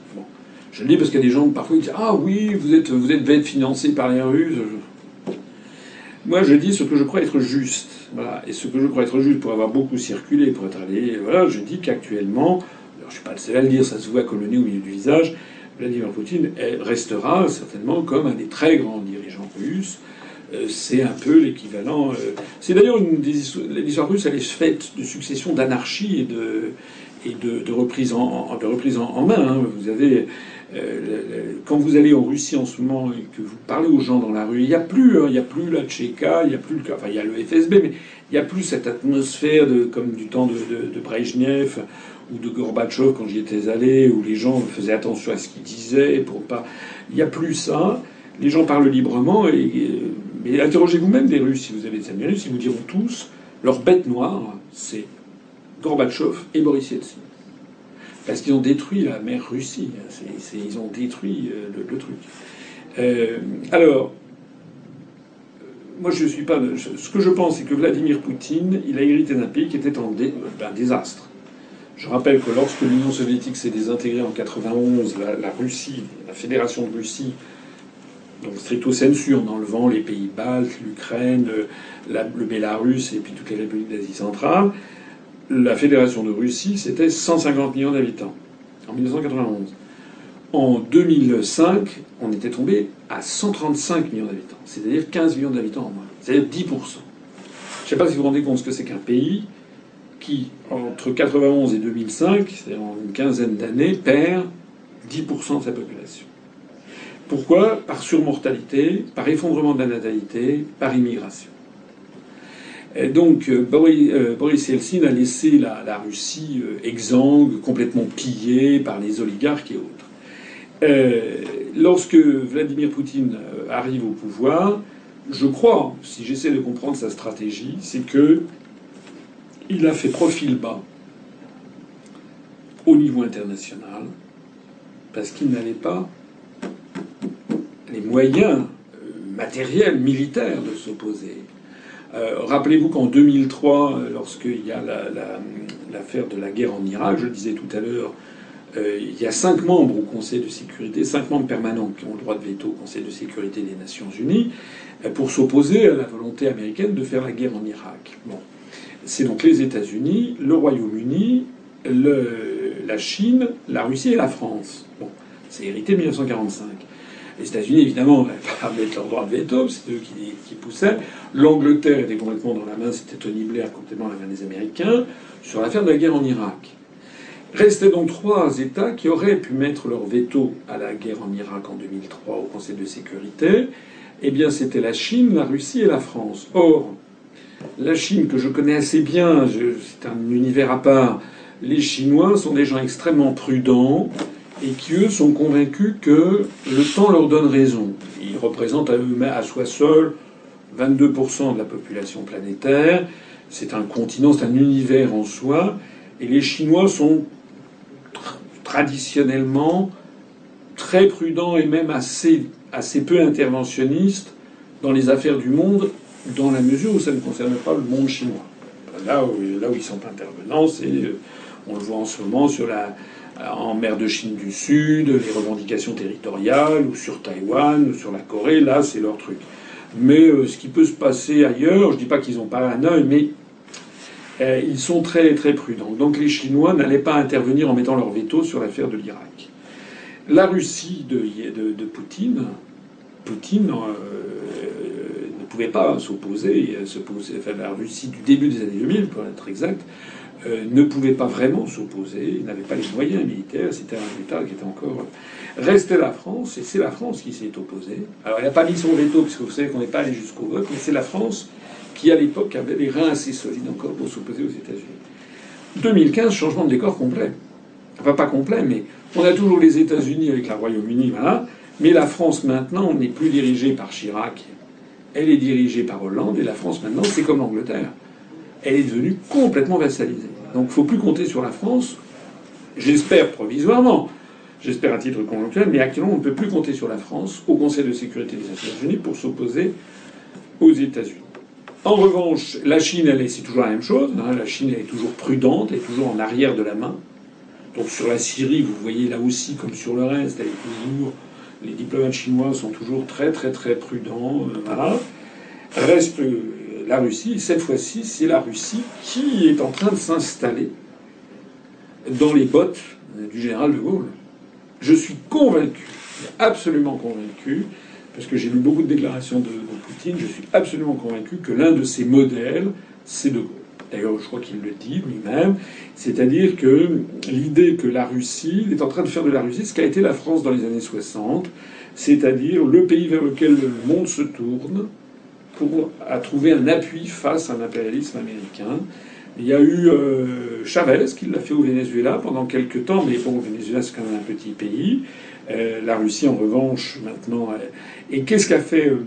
Je le dis parce qu'il y a des gens parfois qui disent Ah oui, vous êtes, vous êtes financé par les Russes. Moi, je dis ce que je crois être juste. Voilà. Et ce que je crois être juste pour avoir beaucoup circulé, pour être allé. Voilà, je dis qu'actuellement, je suis pas le seul à le dire, ça se voit comme au milieu du visage, Vladimir Poutine restera certainement comme un des très grands dirigeants russes. Euh, c'est un peu l'équivalent. Euh, c'est d'ailleurs une des l'histoire russe, elle est faite de succession d'anarchie et de et de, reprise en, main. Hein. Vous avez euh, quand vous allez en Russie en ce moment et que vous parlez aux gens dans la rue, il n'y a plus, hein, il y a plus la Tchéka, il y a plus, enfin il y a le FSB, mais il n'y a plus cette atmosphère de, comme du temps de, de, Brejnev ou de Gorbatchev quand j'y étais allé, où les gens faisaient attention à ce qu'ils disaient pour pas. Il n'y a plus ça. Les gens parlent librement et, mais interrogez-vous même des Russes si vous avez des amis russes, ils vous diront tous leur bête noire, c'est Gorbatchev et Boris Yeltsin. Parce qu'ils ont détruit la mer Russie. ils ont détruit euh, le, truc. Euh, alors, moi je suis pas. Ce que je pense, c'est que Vladimir Poutine, il a hérité d'un pays qui était en un désastre. Je rappelle que lorsque l'Union soviétique s'est désintégrée en 91, la, Russie, la Fédération de Russie, donc stricto sensu, en enlevant les pays baltes, l'Ukraine, le Bélarus et puis toutes les républiques d'Asie centrale, la Fédération de Russie, c'était 150 millions d'habitants en 1991. En 2005, on était tombé à 135 millions d'habitants, c'est-à-dire 15 millions d'habitants en moins, c'est-à-dire 10%. Je ne sais pas si vous vous rendez compte ce que c'est qu'un pays qui, entre 91 et 2005, c'est-à-dire en une quinzaine d'années, perd 10% de sa population. Pourquoi? Par surmortalité, par effondrement de la natalité, par immigration donc euh, euh, Boris, Yeltsin a laissé la, Russie euh, exsangue, complètement pillée par les oligarques et autres. lorsque Vladimir Poutine arrive au pouvoir, je crois, si j'essaie de comprendre sa stratégie, c'est que il a fait profil bas au niveau international parce qu'il n'avait pas les moyens matériels, militaires de s'opposer rappelez-vous qu'en 2003, euh, lorsqu'il y a l'affaire de la guerre en Irak, je le disais tout à l'heure, euh, il y a cinq membres au Conseil de sécurité, cinq membres permanents qui ont le droit de veto au Conseil de sécurité des Nations Unies pour s'opposer à la volonté américaine de faire la guerre en Irak. Bon. C'est donc les États-Unis, le Royaume-Uni, la Chine, la Russie et la France. Bon. C'est hérité de 1945. Les États-Unis, évidemment, n'avaient pas mettre leur droit de veto, c'est eux qui, poussaient. L'Angleterre était complètement dans la main, c'était Tony Blair complètement dans la main des Américains, sur l'affaire de la guerre en Irak. Restaient donc trois États qui auraient pu mettre leur veto à la guerre en Irak en 2003 au Conseil de sécurité. Eh bien, c'était la Chine, la Russie et la France. Or, la Chine, que je connais assez bien, c'est un univers à part, les Chinois sont des gens extrêmement prudents, et qui, eux, sont convaincus que le temps leur donne raison. Ils représentent à eux à soi seuls 22% de la population planétaire. C'est un continent, c'est un univers en soi. Et les Chinois sont traditionnellement très prudents et même assez, assez peu interventionnistes dans les affaires du monde, dans la mesure où ça ne concerne pas le monde chinois. Là où, là où ils sont intervenants, c'est, on le voit en ce moment sur la, en mer de Chine du Sud, les revendications territoriales, ou sur Taïwan, ou sur la Corée, là c'est leur truc. Mais euh, ce qui peut se passer ailleurs, je dis pas qu'ils n'ont pas un œil, mais euh, ils sont très très prudents. Donc les Chinois n'allaient pas intervenir en mettant leur veto sur l'affaire de l'Irak. La Russie de, Poutine, Poutine ne pouvait pas s'opposer, enfin, la Russie du début des années 2000, pour être exact, euh, ne pouvait pas vraiment s'opposer, il n'avait pas les moyens militaires, c'était un État qui était encore... Restait la France, et c'est la France qui s'est opposée. Alors il n'a pas mis son veto, puisque vous savez qu'on n'est pas allé jusqu'au vote, mais c'est la France qui, à l'époque, avait les reins assez solides encore pour s'opposer aux États-Unis. 2015, changement de décor complet. Enfin, pas complet, mais on a toujours les États-Unis avec la Royaume-Uni, voilà. Mais la France, maintenant, n'est plus dirigée par Chirac. Elle est dirigée par Hollande, et la France, maintenant, c'est comme l'Angleterre. Elle est devenue complètement vassalisée. Donc il ne faut plus compter sur la France, j'espère provisoirement, j'espère à titre conjoncturel, mais actuellement on ne peut plus compter sur la France au Conseil de sécurité des Nations Unies pour s'opposer aux États-Unis. En revanche, la Chine, elle, c'est toujours la même chose. Hein. La Chine, elle est toujours prudente, elle est toujours en arrière de la main. Donc sur la Syrie, vous voyez là aussi, comme sur le reste, elle est toujours, les diplomates chinois sont toujours très très très prudents. Euh, voilà. Reste la Russie, cette fois-ci, c'est la Russie qui est en train de s'installer dans les bottes du général de Gaulle. Je suis convaincu, absolument convaincu, parce que j'ai lu beaucoup de déclarations de, Poutine, je suis absolument convaincu que l'un de ses modèles, c'est de Gaulle. D'ailleurs, je crois qu'il le dit lui-même. C'est-à-dire que l'idée que la Russie est en train de faire de la Russie ce qu'a été la France dans les années 60, c'est-à-dire le pays vers lequel le monde se tourne, pour à trouver un appui face à l'impérialisme américain. Il y a eu euh, Chavez qui l'a fait au Venezuela pendant quelques temps, mais bon, le Venezuela c'est quand même un petit pays. Euh, la Russie, en revanche, maintenant. et qu'est-ce qu'a fait euh,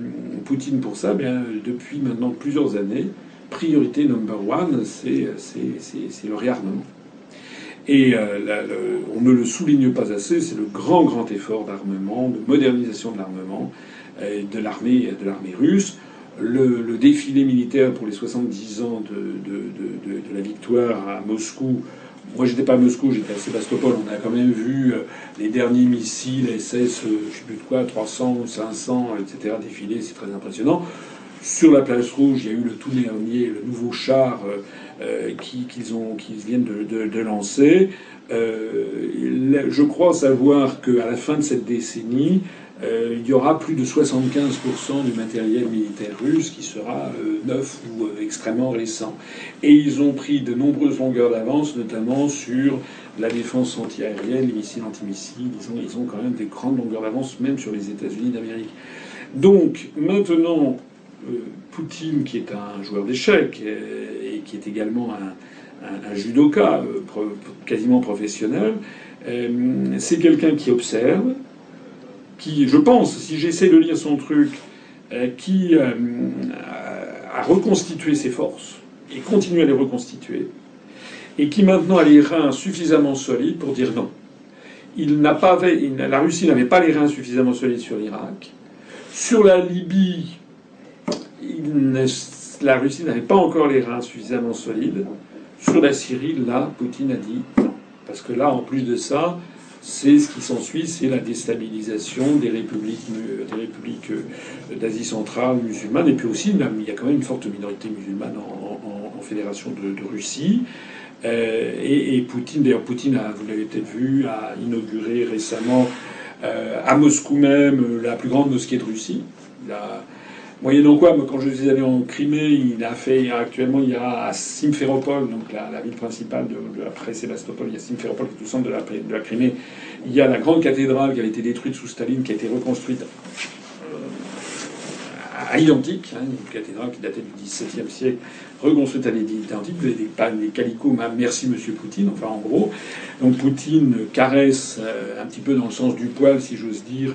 Poutine pour ça? Bien, depuis maintenant plusieurs années, priorité number one, c'est le réarmement. Et on ne le souligne pas assez, c'est le grand, grand effort d'armement, de modernisation de l'armement de l'armée de l'armée russe le, défilé militaire pour les 70 ans de, la victoire à Moscou. Moi, j'étais pas à Moscou, j'étais à Sébastopol. On a quand même vu euh, les derniers missiles SS, euh, je sais plus de quoi, 300 ou 500, etc. défiler. C'est très impressionnant. Sur la place rouge, il y a eu le tout dernier, le nouveau char euh, qu'ils viennent de, lancer. je crois savoir qu'à la fin de cette décennie, euh, il y aura plus de 75% du matériel militaire russe qui sera euh, neuf ou euh, extrêmement récent. Et ils ont pris de nombreuses longueurs d'avance, notamment sur la défense antiaérienne, les missiles antimissiles. Ils ont, ils ont quand même des grandes longueurs d'avance, même sur les États-Unis d'Amérique. Donc maintenant, Poutine, qui est un joueur d'échecs et qui est également un, un judoka quasiment professionnel, c'est quelqu'un qui observe, qui, je pense, si j'essaie de lire son truc, euh, qui euh, a reconstitué ses forces et continue à les reconstituer, et qui maintenant a les reins suffisamment solides pour dire non. Il n'a pas, la Russie n'avait pas les reins suffisamment solides sur l'Irak. Sur la Libye, la Russie n'avait pas encore les reins suffisamment solides. Sur la Syrie, là, Poutine a dit non. Parce que là, en plus de ça, c'est ce qui s'ensuit, c'est la déstabilisation des républiques, républiques euh, d'Asie centrale musulmanes, et puis aussi il y a quand même une forte minorité musulmane en, fédération de, Russie. Euh, et, Poutine, d'ailleurs Poutine, vous l'avez peut-être vu, a inauguré récemment euh, à Moscou même la plus grande mosquée de Russie. Moyennant quoi, quand je suis allé en Crimée, il a fait actuellement, il y a à Simferopol, donc la, ville principale après Sébastopol, il y a Simferopol qui est au centre de la, de la Crimée. Il y a la grande cathédrale qui avait été détruite sous Staline, qui a été reconstruite euh, à identique, hein, une cathédrale qui datait du XVIIe siècle, reconstruite à l'identique. Vous avez des pannes, des calicots, merci Monsieur Poutine, enfin en gros. Donc Poutine caresse euh, un petit peu dans le sens du poil, si j'ose dire,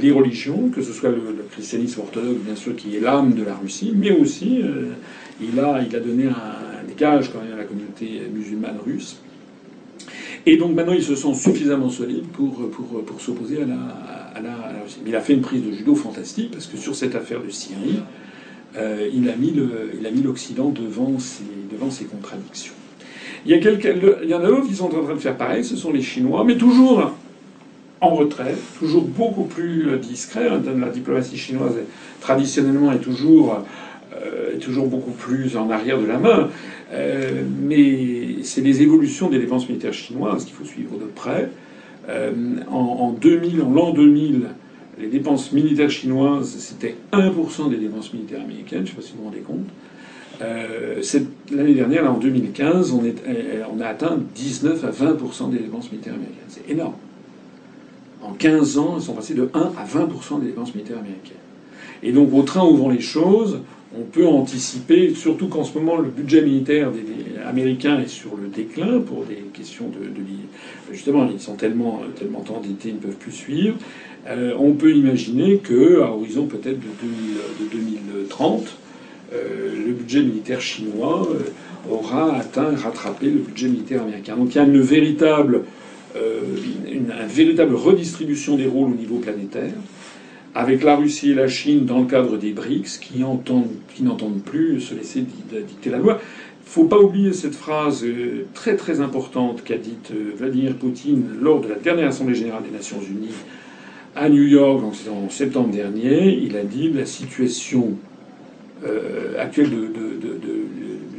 les religions, que ce soit le, christianisme orthodoxe, bien sûr, qui est l'âme de la Russie, mais aussi euh, il, a, il a donné un, dégage quand même à la communauté musulmane russe. Et donc maintenant, il se sent suffisamment solide pour, pour, pour s'opposer à la, à, la, Russie. Mais il a fait une prise de judo fantastique, parce que sur cette affaire de Syrie, euh, il a mis l'Occident devant ses, devant ses contradictions. Il y, a quelques, il y en a d'autres qui sont en train de faire pareil, ce sont les Chinois, mais toujours en retrait, toujours beaucoup plus euh, discret. Hein, la diplomatie chinoise, traditionnellement, est toujours, euh, est toujours beaucoup plus en arrière de la main. Euh, mais c'est les évolutions des dépenses militaires chinoises qu'il faut suivre de près. en, 2000, en l'an 2000, les dépenses militaires chinoises, c'était 1% des dépenses militaires américaines, je ne sais pas si vous vous rendez compte. L'année dernière, en 2015, on, est, on, a atteint 19 à 20% des dépenses militaires américaines. C'est énorme. En 15 ans, ils sont passés de 1 à 20% des dépenses militaires américaines. Et donc, au train où vont les choses, on peut anticiper, surtout qu'en ce moment, le budget militaire des, américain est sur le déclin pour des questions de, de justement, ils sont tellement, tellement endettés, ils ne peuvent plus suivre. Euh, on peut imaginer que, à horizon peut-être de, 2030, euh, le budget militaire chinois euh, aura atteint, rattrapé le budget militaire américain. Donc il y a une véritable, une, véritable redistribution des rôles au niveau planétaire, avec la Russie et la Chine dans le cadre des BRICS, qui n'entendent plus se laisser dicter la loi. Il ne faut pas oublier cette phrase très très importante qu'a dite Vladimir Poutine lors de la dernière Assemblée générale des Nations Unies à New York en septembre dernier. Il a dit la situation euh, actuelle de,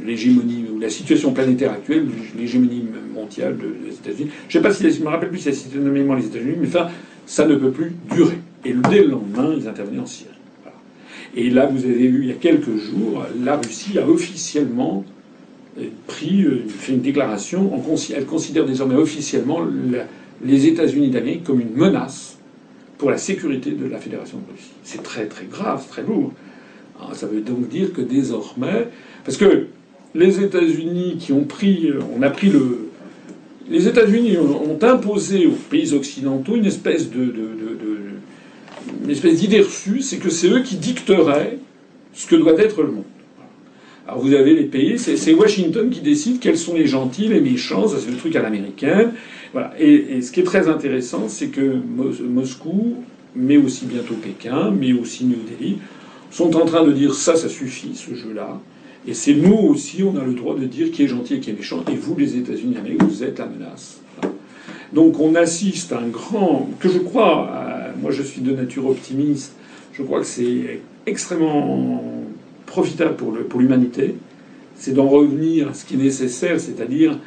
l'hégémonie, ou la situation planétaire actuelle, l'hégémonie mondiale des États-Unis. Je ne sais pas si je me rappelle plus si c'est nommément les États-Unis, mais enfin, ça ne peut plus durer. Et dès le lendemain, ils intervenaient en Syrie. Et là, vous avez vu il y a quelques jours, la Russie a officiellement euh, pris, euh, fait une déclaration. Elle considère désormais officiellement les États-Unis d'Amérique comme une menace pour la sécurité de la Fédération de Russie. C'est très très grave, très lourd. Ah, ça veut donc dire que désormais, parce que les États-Unis qui ont pris, on a pris le, les États-Unis ont imposé aux pays occidentaux une espèce de, une espèce d'idée reçue, c'est que c'est eux qui dicteraient ce que doit être le monde. Alors vous avez les pays, c'est Washington qui décide quels sont les gentils, les méchants, ça c'est le truc à l'américaine. Voilà. Et, ce qui est très intéressant, c'est que Moscou, mais aussi bientôt Pékin, mais aussi New Delhi, sont en train de dire ça, ça suffit, ce jeu-là. Et c'est nous aussi, on a le droit de dire qui est gentil et qui est méchant. Et vous, les États-Unis vous êtes la menace. Donc on assiste à un grand, que je crois, moi je suis de nature optimiste, je crois que c'est extrêmement profitable pour l'humanité. C'est d'en revenir à ce qui est nécessaire, c'est-à-dire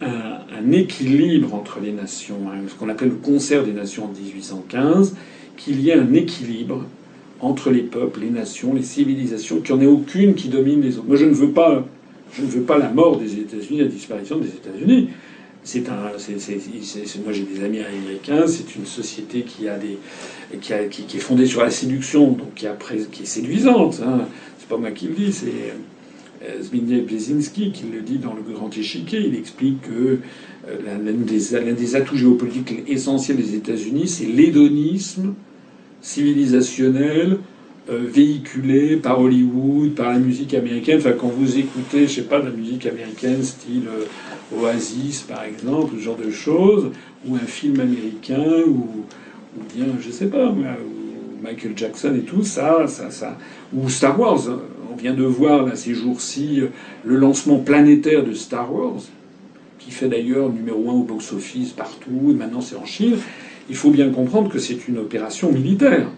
un, équilibre entre les nations, hein, ce qu'on appelle le concert des nations en 1815, qu'il y ait un équilibre entre les peuples, les nations, les civilisations, qu'il n'y en ait aucune qui domine les autres. Moi, je ne veux pas, je ne veux pas la mort des États-Unis, la disparition des États-Unis. C'est un, moi j'ai des amis américains. C'est une société qui a des, qui, a, qui, est fondée sur la séduction, donc qui, est séduisante. Hein. C'est pas moi qui le dis, c'est euh, Zbigniew Brzezinski qui le dit dans le Grand Échiquier. Il explique que euh, l'un des, des, atouts géopolitiques essentiels des États-Unis, c'est l'hédonisme civilisationnel euh, véhiculé par Hollywood, par la musique américaine. Enfin, quand vous écoutez, je sais pas, de la musique américaine, style Oasis, par exemple, ce genre de choses, ou un film américain, ou, ou bien, je sais pas, Michael Jackson et tout, ça, ça, ça, ou Star Wars. On vient de voir là, ces jours-ci le lancement planétaire de Star Wars, qui fait d'ailleurs numéro un au box-office partout, et maintenant c'est en Chine. Il faut bien comprendre que c'est une opération militaire.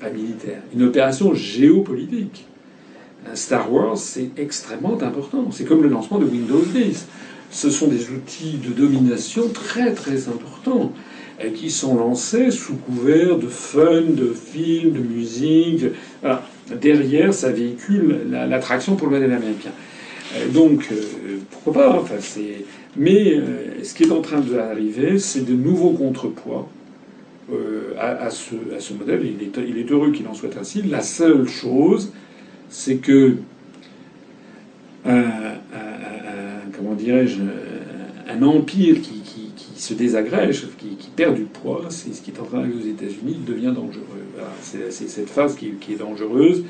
Pas militaire, une opération géopolitique. Star Wars, c'est extrêmement important. C'est comme le lancement de Windows 10. Ce sont des outils de domination très très importants qui sont lancés sous couvert de fun, de films, de musique. Derrière, ça véhicule l'attraction pour le modèle américain. Euh, donc, euh, pourquoi pas enfin, Mais euh, ce qui est en train d'arriver, c'est de nouveaux contrepoids à, ce, à, ce, modèle. Il est, il est heureux qu'il en soit ainsi. La seule chose, c'est que un, comment dirais-je, un empire qui, se désagrège, qui, perd du poids, c'est ce qui est en train d'arriver aux États-Unis, devient dangereux. C'est cette phase qui, est dangereuse.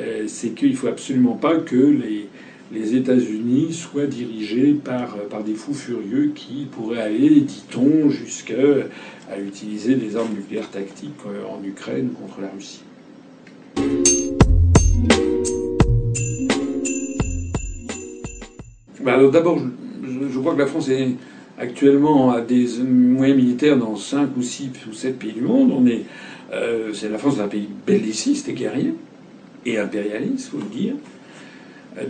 Euh, c'est qu'il ne faut absolument pas que les, les États-Unis soient dirigés par, par des fous furieux qui pourraient aller, dit-on, jusqu'à utiliser des armes nucléaires tactiques euh, en Ukraine contre la Russie. Bah, d'abord, je, crois que la France est actuellement à des moyens militaires dans 5 ou 6 ou 7 pays du monde. On est, euh, c'est la France est un pays belliciste et guerrier et impérialiste, faut le dire.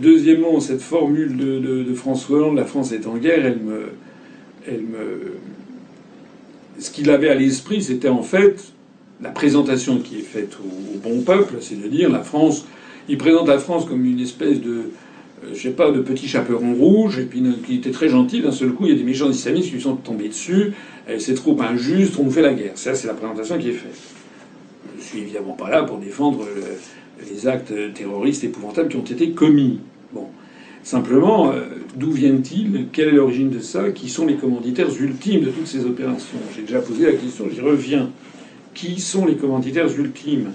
Deuxièmement, cette formule de, François Hollande, la France est en guerre, elle me, elle me, ce qu'il avait à l'esprit, c'était en fait la présentation qui est faite au, bon peuple, c'est de dire la France. Il présente la France comme une espèce de, euh, je sais pas, de petit chaperon rouge, et puis qui était très gentil. D'un seul coup, il y a des méchants islamistes qui sont tombés dessus. C'est trop injuste, on fait la guerre. Ça, c'est la présentation qui est faite. Je suis évidemment pas là pour défendre les actes terroristes épouvantables qui ont été commis. Bon. Simplement, euh, d'où viennent-ils? Quelle est l'origine de ça? Qui sont les commanditaires ultimes de toutes ces opérations? J'ai déjà posé la question, j'y reviens. Qui sont les commanditaires ultimes?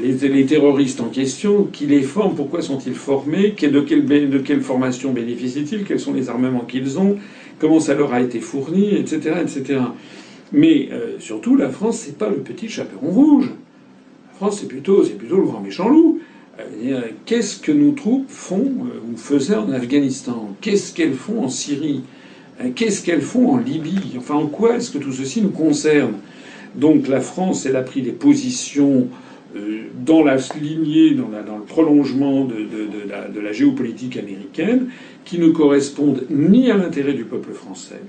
Les, terroristes en question, qui les forment Pourquoi sont-ils formés? De quelle, de formation bénéficient-ils? Quels sont les armements qu'ils ont? Comment ça leur a été fourni? Etc. etc. Mais euh, surtout, la France, c'est pas le petit chaperon rouge. France, c'est plutôt, plutôt le grand méchant loup. Euh, qu'est-ce que nos troupes font euh, ou faisaient en Afghanistan? Qu'est-ce qu'elles font en Syrie? Euh, Qu'est-ce qu'elles font en Libye? Enfin, en quoi est-ce que tout ceci nous concerne? Donc la France, elle a pris des positions dans la lignée, dans, le prolongement de, la, géopolitique américaine, qui ne correspondent ni à l'intérêt du peuple français,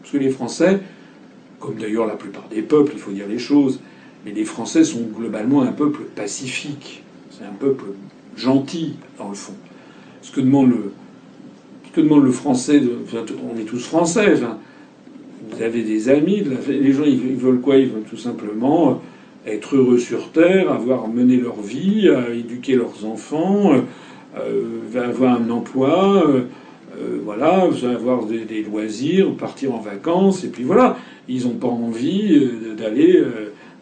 parce que les Français, comme d'ailleurs la plupart des peuples, il faut dire les choses, mais les Français sont globalement un peuple pacifique. C'est un peuple gentil, dans le fond. Ce que demande le, ce que demande le français, on est tous français. vous avez des amis, les gens ils veulent quoi? Ils veulent tout simplement être heureux sur Terre, avoir mené leur vie, éduquer leurs enfants, euh, avoir un emploi, euh, euh, voilà, avoir des, loisirs, partir en vacances, et puis voilà. Ils n'ont pas envie d'aller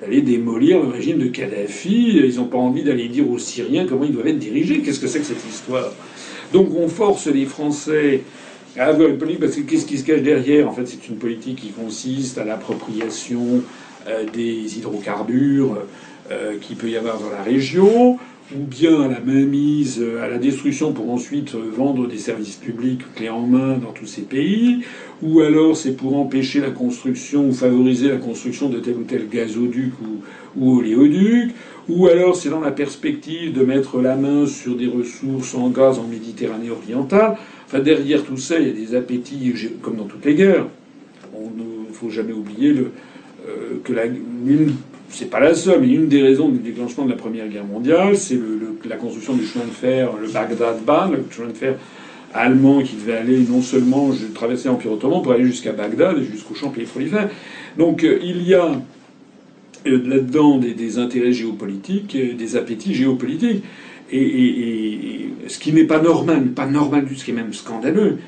d'aller démolir le régime de Kadhafi. Ils n'ont pas envie d'aller dire aux Syriens comment ils doivent être dirigés. Qu'est-ce que c'est que cette histoire? Donc on force les Français à avoir une politique, parce que qu'est-ce qui se cache derrière? En fait, c'est une politique qui consiste à l'appropriation euh, des hydrocarbures euh, qu'il peut y avoir dans la région, ou bien à la mainmise, à la destruction pour ensuite vendre des services publics clés en main dans tous ces pays, ou alors c'est pour empêcher la construction ou favoriser la construction de tel ou tel gazoduc ou, oléoduc, ou alors c'est dans la perspective de mettre la main sur des ressources en gaz en Méditerranée orientale. Enfin, derrière tout ça, il y a des appétits, comme dans toutes les guerres. Il ne faut jamais oublier euh, que la, c'est pas la seule, mais une des raisons du déclenchement de la Première Guerre mondiale, c'est la construction du chemin de fer, le Bagdad-Bahn, le chemin de fer allemand qui devait aller non seulement traverser l'Empire ottoman pour aller jusqu'à Bagdad et jusqu'au champ pétrolifère. Donc euh, il y a euh, là-dedans des, intérêts géopolitiques, euh, des appétits géopolitiques. Et, ce qui n'est pas normal, pas normal du tout, ce qui est même scandaleux,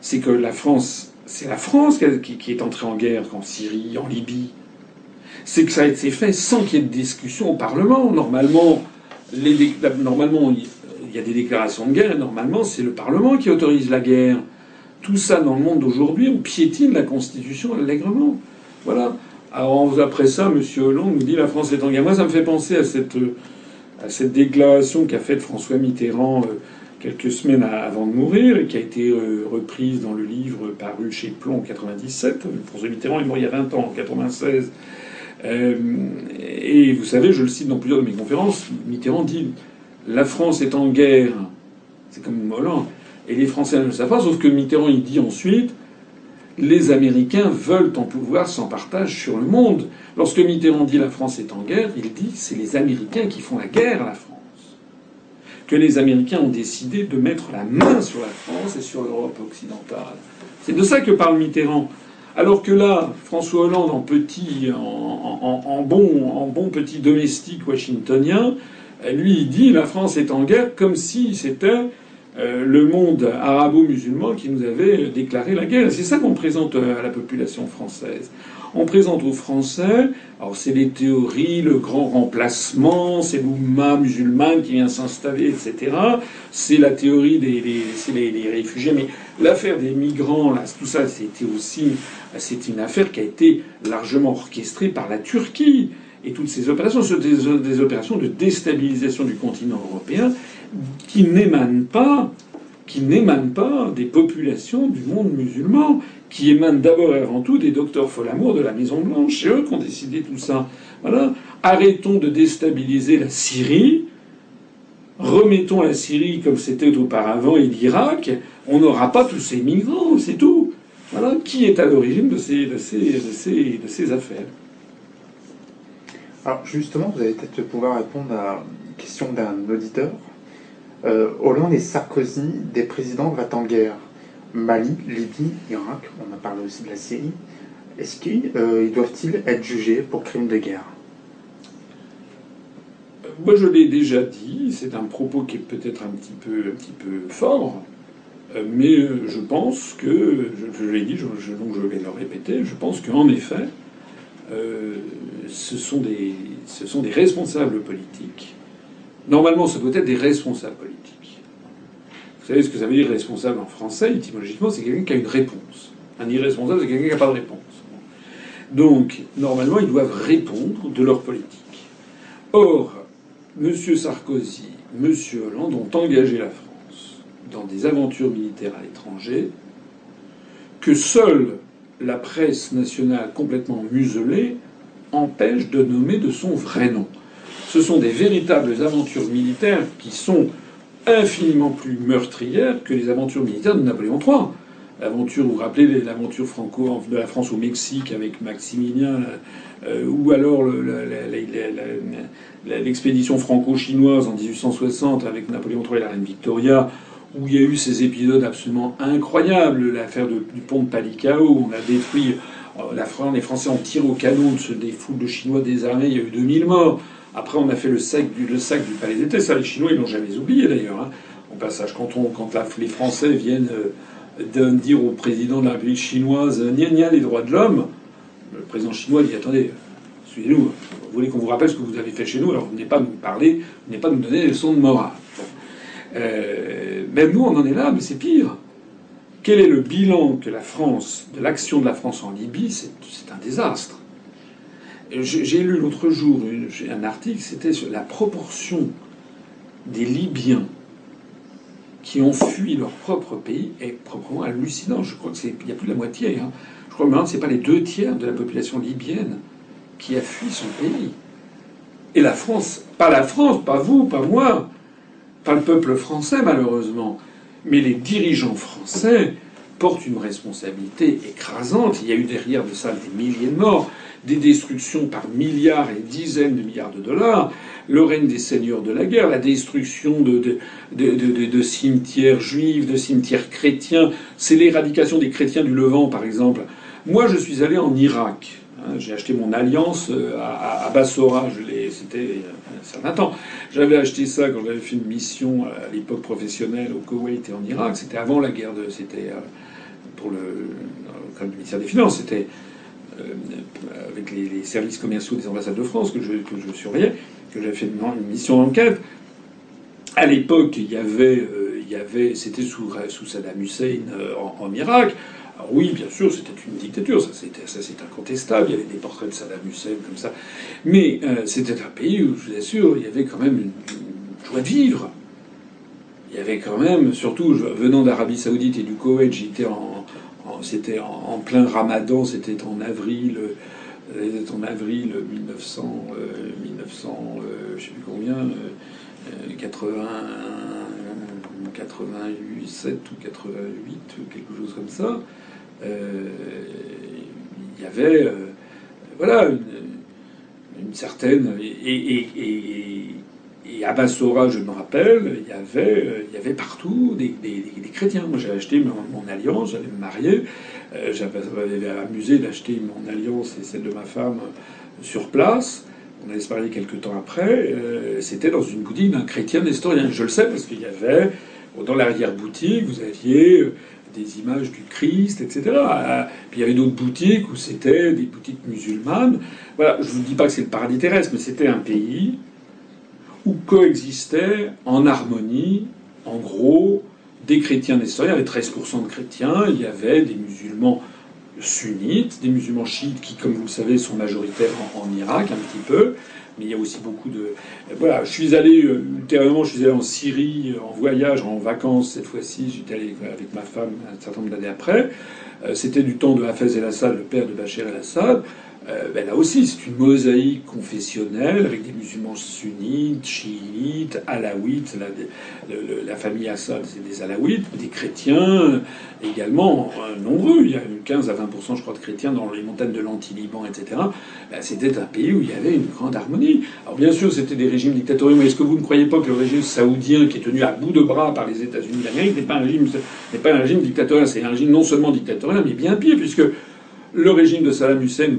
c'est que la France, c'est la France qui, est entrée en guerre en Syrie, en Libye. C'est que ça a été fait sans qu'il y ait de discussion au Parlement. Normalement, normalement il y a des déclarations de guerre, et normalement, c'est le Parlement qui autorise la guerre. Tout ça, dans le monde d'aujourd'hui, on piétine la Constitution allègrement. Voilà. Alors, après ça, M. Hollande nous dit la France est en guerre. Moi, ça me fait penser à cette, à cette déclaration qu'a faite François Mitterrand euh, quelques semaines avant de mourir, et qui a été euh, reprise dans le livre paru chez Plomb en 97. François Mitterrand est mort il y a 20 ans, en 96. Euh, et vous savez, je le cite dans plusieurs de mes conférences, Mitterrand dit la France est en guerre, c'est comme Hollande, et les Français ne le savent pas, sauf que Mitterrand il dit ensuite les Américains veulent en pouvoir sans partage sur le monde. Lorsque Mitterrand dit la France est en guerre, il dit c'est les Américains qui font la guerre à la France. Que les Américains ont décidé de mettre la main sur la France et sur l'Europe occidentale. C'est de ça que parle Mitterrand. Alors que là, François Hollande, en petit, en, bon, petit domestique washingtonien, lui, il dit la France est en guerre comme si c'était euh, le monde arabo-musulman qui nous avait déclaré la guerre. C'est ça qu'on présente euh, à la population française. On présente aux Français, alors c'est les théories, le grand remplacement, c'est l'oumma musulmane qui vient s'installer, etc. C'est la théorie des, réfugiés, mais l'affaire des migrants, tout ça, c'était aussi, c'est une affaire qui a été largement orchestrée par la Turquie. Et toutes ces opérations sont des, opérations de déstabilisation du continent européen qui n'émanent pas, qui n'émanent pas des populations du monde musulman, qui émanent d'abord et avant tout des docteurs Folamour de la Maison Blanche. C'est eux qui ont décidé tout ça. Voilà. Arrêtons de déstabiliser la Syrie. Remettons la Syrie comme c'était auparavant et l'Irak. On n'aura pas tous ces migrants, c'est tout. Voilà qui est à l'origine de ces, de, ces, de, de ces affaires? Alors justement, vous allez peut-être pouvoir répondre à une question d'un auditeur. Euh, Hollande et Sarkozy, des présidents va en guerre. Mali, Libye, Irak, on a parlé aussi de la Syrie. Est-ce qu'ils euh, doivent-ils être jugés pour crimes de guerre? Moi, je l'ai déjà dit. C'est un propos qui est peut-être un petit peu, fort, euh, mais je pense que, je, l'ai dit, donc je vais le répéter. Je pense qu'en effet, ce sont des responsables politiques. Normalement, ce doit être des responsables politiques. Vous savez ce que ça veut dire responsable en français Étymologiquement, c'est quelqu'un qui a une réponse. Un irresponsable, c'est quelqu'un qui n'a pas de réponse. Donc, normalement, ils doivent répondre de leur politique. Or, M. Sarkozy, M. Hollande ont engagé la France dans des aventures militaires à l'étranger que seule la presse nationale complètement muselée empêche de nommer de son vrai nom. Ce sont des véritables aventures militaires qui sont infiniment plus meurtrières que les aventures militaires de Napoléon III. L'aventure, vous vous rappelez l'aventure franco de la France au Mexique avec Maximilien, euh, ou alors l'expédition franco-chinoise en 1860 avec Napoléon III et la reine Victoria, où il y a eu ces épisodes absolument incroyables, l'affaire du pont de Palikao, où on a détruit euh, la France, les Français ont tiré au canon des foules de Chinois désarmés, il y a eu 2000 morts. Après, on a fait le sac du, Palais d'été. Ça, les Chinois, ils l'ont jamais oublié d'ailleurs. Hein. Au passage, quand, on, quand les Français viennent euh, dire au président de la République chinoise Nia nia les droits de l'homme, le président chinois dit Attendez, suivez-nous. Vous voulez qu'on vous rappelle ce que vous avez fait chez nous, alors vous venez pas nous parler, vous venez pas nous donner des leçons de morale. Euh, même nous, on en est là, mais c'est pire. Quel est le bilan que la France, de l'action de la France en Libye C'est un désastre. J'ai lu l'autre jour un article, c'était sur la proportion des Libyens qui ont fui leur propre pays est proprement hallucinant. Je crois qu'il y a plus de la moitié. Hein. Je crois que c'est pas les deux tiers de la population libyenne qui a fui son pays. Et la France, pas la France, pas vous, pas moi, pas le peuple français malheureusement, mais les dirigeants français portent une responsabilité écrasante. Il y a eu derrière de ça des milliers de morts, des destructions par milliards et dizaines de milliards de dollars, le règne des seigneurs de la guerre, la destruction de, de, cimetières juifs, de cimetières chrétiens, c'est l'éradication des chrétiens du Levant, par exemple. Moi, je suis allé en Irak. Hein, j'ai acheté mon alliance euh, à, Bassora, c'était un certain temps. J'avais acheté ça quand j'avais fait une mission à l'époque professionnelle au Koweït et en Irak. C'était avant la guerre de. Euh, pour le. Dans le ministère des Finances. C'était euh, avec les, services commerciaux des ambassades de France que je, que je surveillais, que j'avais fait une, mission d'enquête. À l'époque, il y avait. il y avait c'était sous, sous Saddam Hussein en, en Irak oui, bien sûr, c'était une dictature, ça c'est incontestable, il y avait des portraits de Saddam Hussein comme ça. Mais euh, c'était un pays où, je vous assure, il y avait quand même une, joie de vivre. Il y avait quand même, surtout venant d'Arabie Saoudite et du Koweït, j'étais en, c'était en, plein Ramadan, c'était en avril, euh, en avril 1900, 1900 euh, je sais plus combien, 80, 87 ou 88 ou quelque chose comme ça. Euh, il y avait euh, voilà une, certaine et, à Bassora, je me rappelle, il y avait, euh, partout des, chrétiens. Moi, j'ai acheté mon, alliance, j'allais me marier. J'avais amusé d'acheter mon alliance et celle de ma femme sur place. On allait se marier quelques temps après. C'était dans une boutique d'un chrétien historien. Je le sais parce qu'il y avait, dans l'arrière-boutique, vous aviez des images du Christ, etc. Puis il y avait d'autres boutiques où c'était des boutiques musulmanes. Voilà, je ne vous dis pas que c'est le paradis terrestre, mais c'était un pays où coexistaient en harmonie, en gros, des chrétiens historiens. Il y avait 13% de chrétiens, il y avait des musulmans sunnites, des musulmans chiites qui, comme vous le savez, sont majoritaires en Irak un petit peu, mais il y a aussi beaucoup de. Voilà, je suis allé euh, ultérieurement, je suis allé en Syrie en voyage, en vacances cette fois-ci. J'étais allé avec ma femme un certain nombre d'années après. Euh, c'était du temps de Hafez el-Assad, le père de Bachar el-Assad. Euh, ben là aussi, c'est une mosaïque confessionnelle avec des musulmans sunnites, chiites, alaouites. La, famille Assad, c'est des alaouites, des chrétiens également euh, nombreux. Il y a 15 à 20% je crois, de chrétiens dans les montagnes de l'Anti-Liban, etc. Ben, c'était un pays où il y avait une grande harmonie. Alors bien sûr, c'était des régimes dictatoriaux, mais est-ce que vous ne croyez pas que le régime saoudien, qui est tenu à bout de bras par les États-Unis d'Amérique, n'est pas un régime, pas un régime dictatorial? C'est un régime non seulement dictatorial, mais bien pire, puisque le régime de Saddam Hussein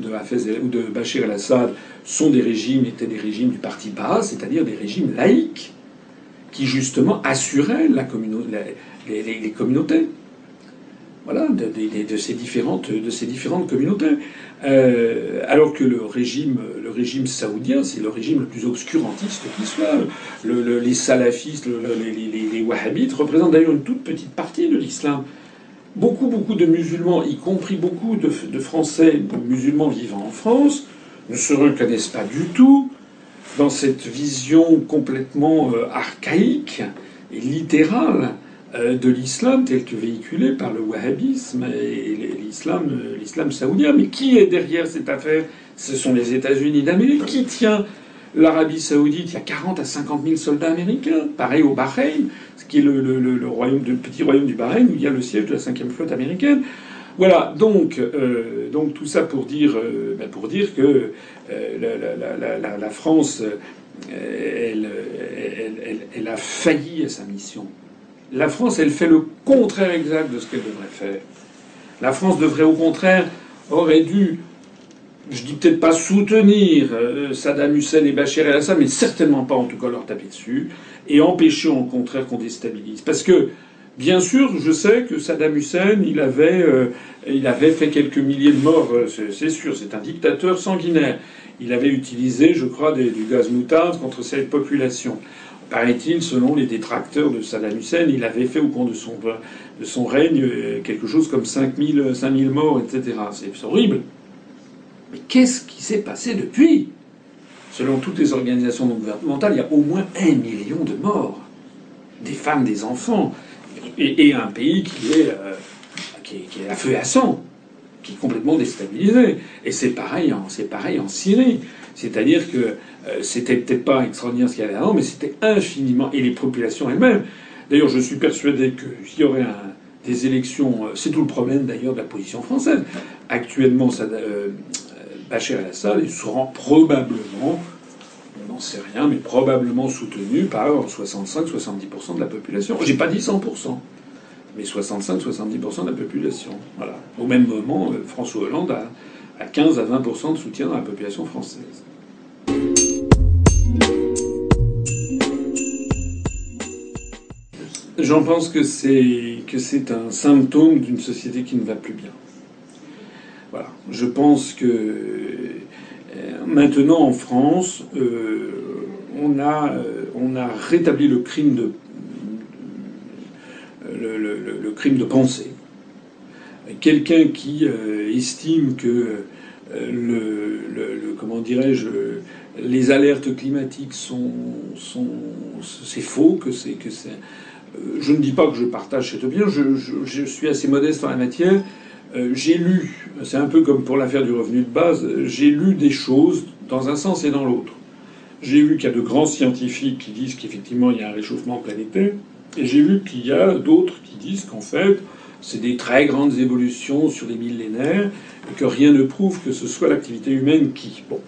ou de, Bachir el-Assad sont des régimes, étaient des régimes du parti Baas, c'est-à-dire des régimes laïques, qui justement assuraient la les, communautés. Voilà, de, ces différentes, de ces différentes communautés. Euh, alors que le régime, saoudien, c'est le régime le plus obscurantiste qui soit. les salafistes, les wahhabites représentent d'ailleurs une toute petite partie de l'islam beaucoup, beaucoup de musulmans, y compris beaucoup de, Français musulmans vivant en France, ne se reconnaissent pas du tout dans cette vision complètement euh, archaïque et littérale euh, de l'islam tel que véhiculé par le wahhabisme et l'islam, euh, l'islam saoudien. Mais qui est derrière cette affaire? Ce sont les États-Unis d'Amérique. Qui tient l'Arabie saoudite Il y a 40 à 50 000 soldats américains. Pareil au Bahreïn qui est le, petit royaume du Bahreïn, où il y a le siège de la cinquième flotte américaine. Voilà, donc, euh, donc tout ça pour dire, euh, ben, pour dire que euh, la, France, elle, elle, a failli à sa mission. La France, elle fait le contraire exact de ce qu'elle devrait faire. La France devrait au contraire, aurait dû, je dis peut-être pas soutenir Saddam Hussein et Bachir el-Assad, mais certainement pas en tout cas leur taper dessus et empêcher au contraire qu'on déstabilise. Parce que, bien sûr, je sais que Saddam Hussein, il avait, euh, fait quelques milliers de morts, euh, c'est sûr, c'est un dictateur sanguinaire. Il avait utilisé, je crois, du gaz moutarde contre cette population. Paraît-il, selon les détracteurs de Saddam Hussein, il avait fait au cours de son, règne euh, quelque chose comme 5000, 5000 morts, etc. C'est horrible. Mais qu'est-ce qui s'est passé depuis? Selon toutes les organisations non gouvernementales, il y a au moins un million de morts. Des femmes, des enfants. Et, un pays qui est, euh, qui, est, à feu et à sang, qui est complètement déstabilisé. Et c'est pareil, pareil en Syrie. C'est-à-dire que euh, c'était peut-être pas extraordinaire ce qu'il y avait avant, mais c'était infiniment. Et les populations elles-mêmes. D'ailleurs, je suis persuadé que s'il y aurait des élections, euh, c'est tout le problème d'ailleurs de la position française. Actuellement, ça, Bachar el-Assad, il sera probablement, on n'en sait rien, mais probablement soutenu par 65-70% de la population. J'ai pas dit 100%, mais 65-70% de la population. Voilà. Au même moment, euh, François Hollande a, 15 à 20% de soutien dans la population française. J'en pense que c'est un symptôme d'une société qui ne va plus bien. Voilà. Je pense que euh, maintenant en France, euh, on, a, euh, on a rétabli le crime de, le, crime de pensée. Quelqu'un qui estime que le, comment dirais-je les alertes climatiques sont, sont c'est faux que c'est que c'est je ne dis pas que je partage cette opinion je, je suis assez modeste en la matière j'ai lu, c'est un peu comme pour l'affaire du revenu de base, j'ai lu des choses dans un sens et dans l'autre. J'ai vu qu'il y a de grands scientifiques qui disent qu'effectivement il y a un réchauffement planétaire, et j'ai vu qu'il y a d'autres qui disent qu'en fait c'est des très grandes évolutions sur des millénaires, et que rien ne prouve que ce soit l'activité humaine qui. Bon.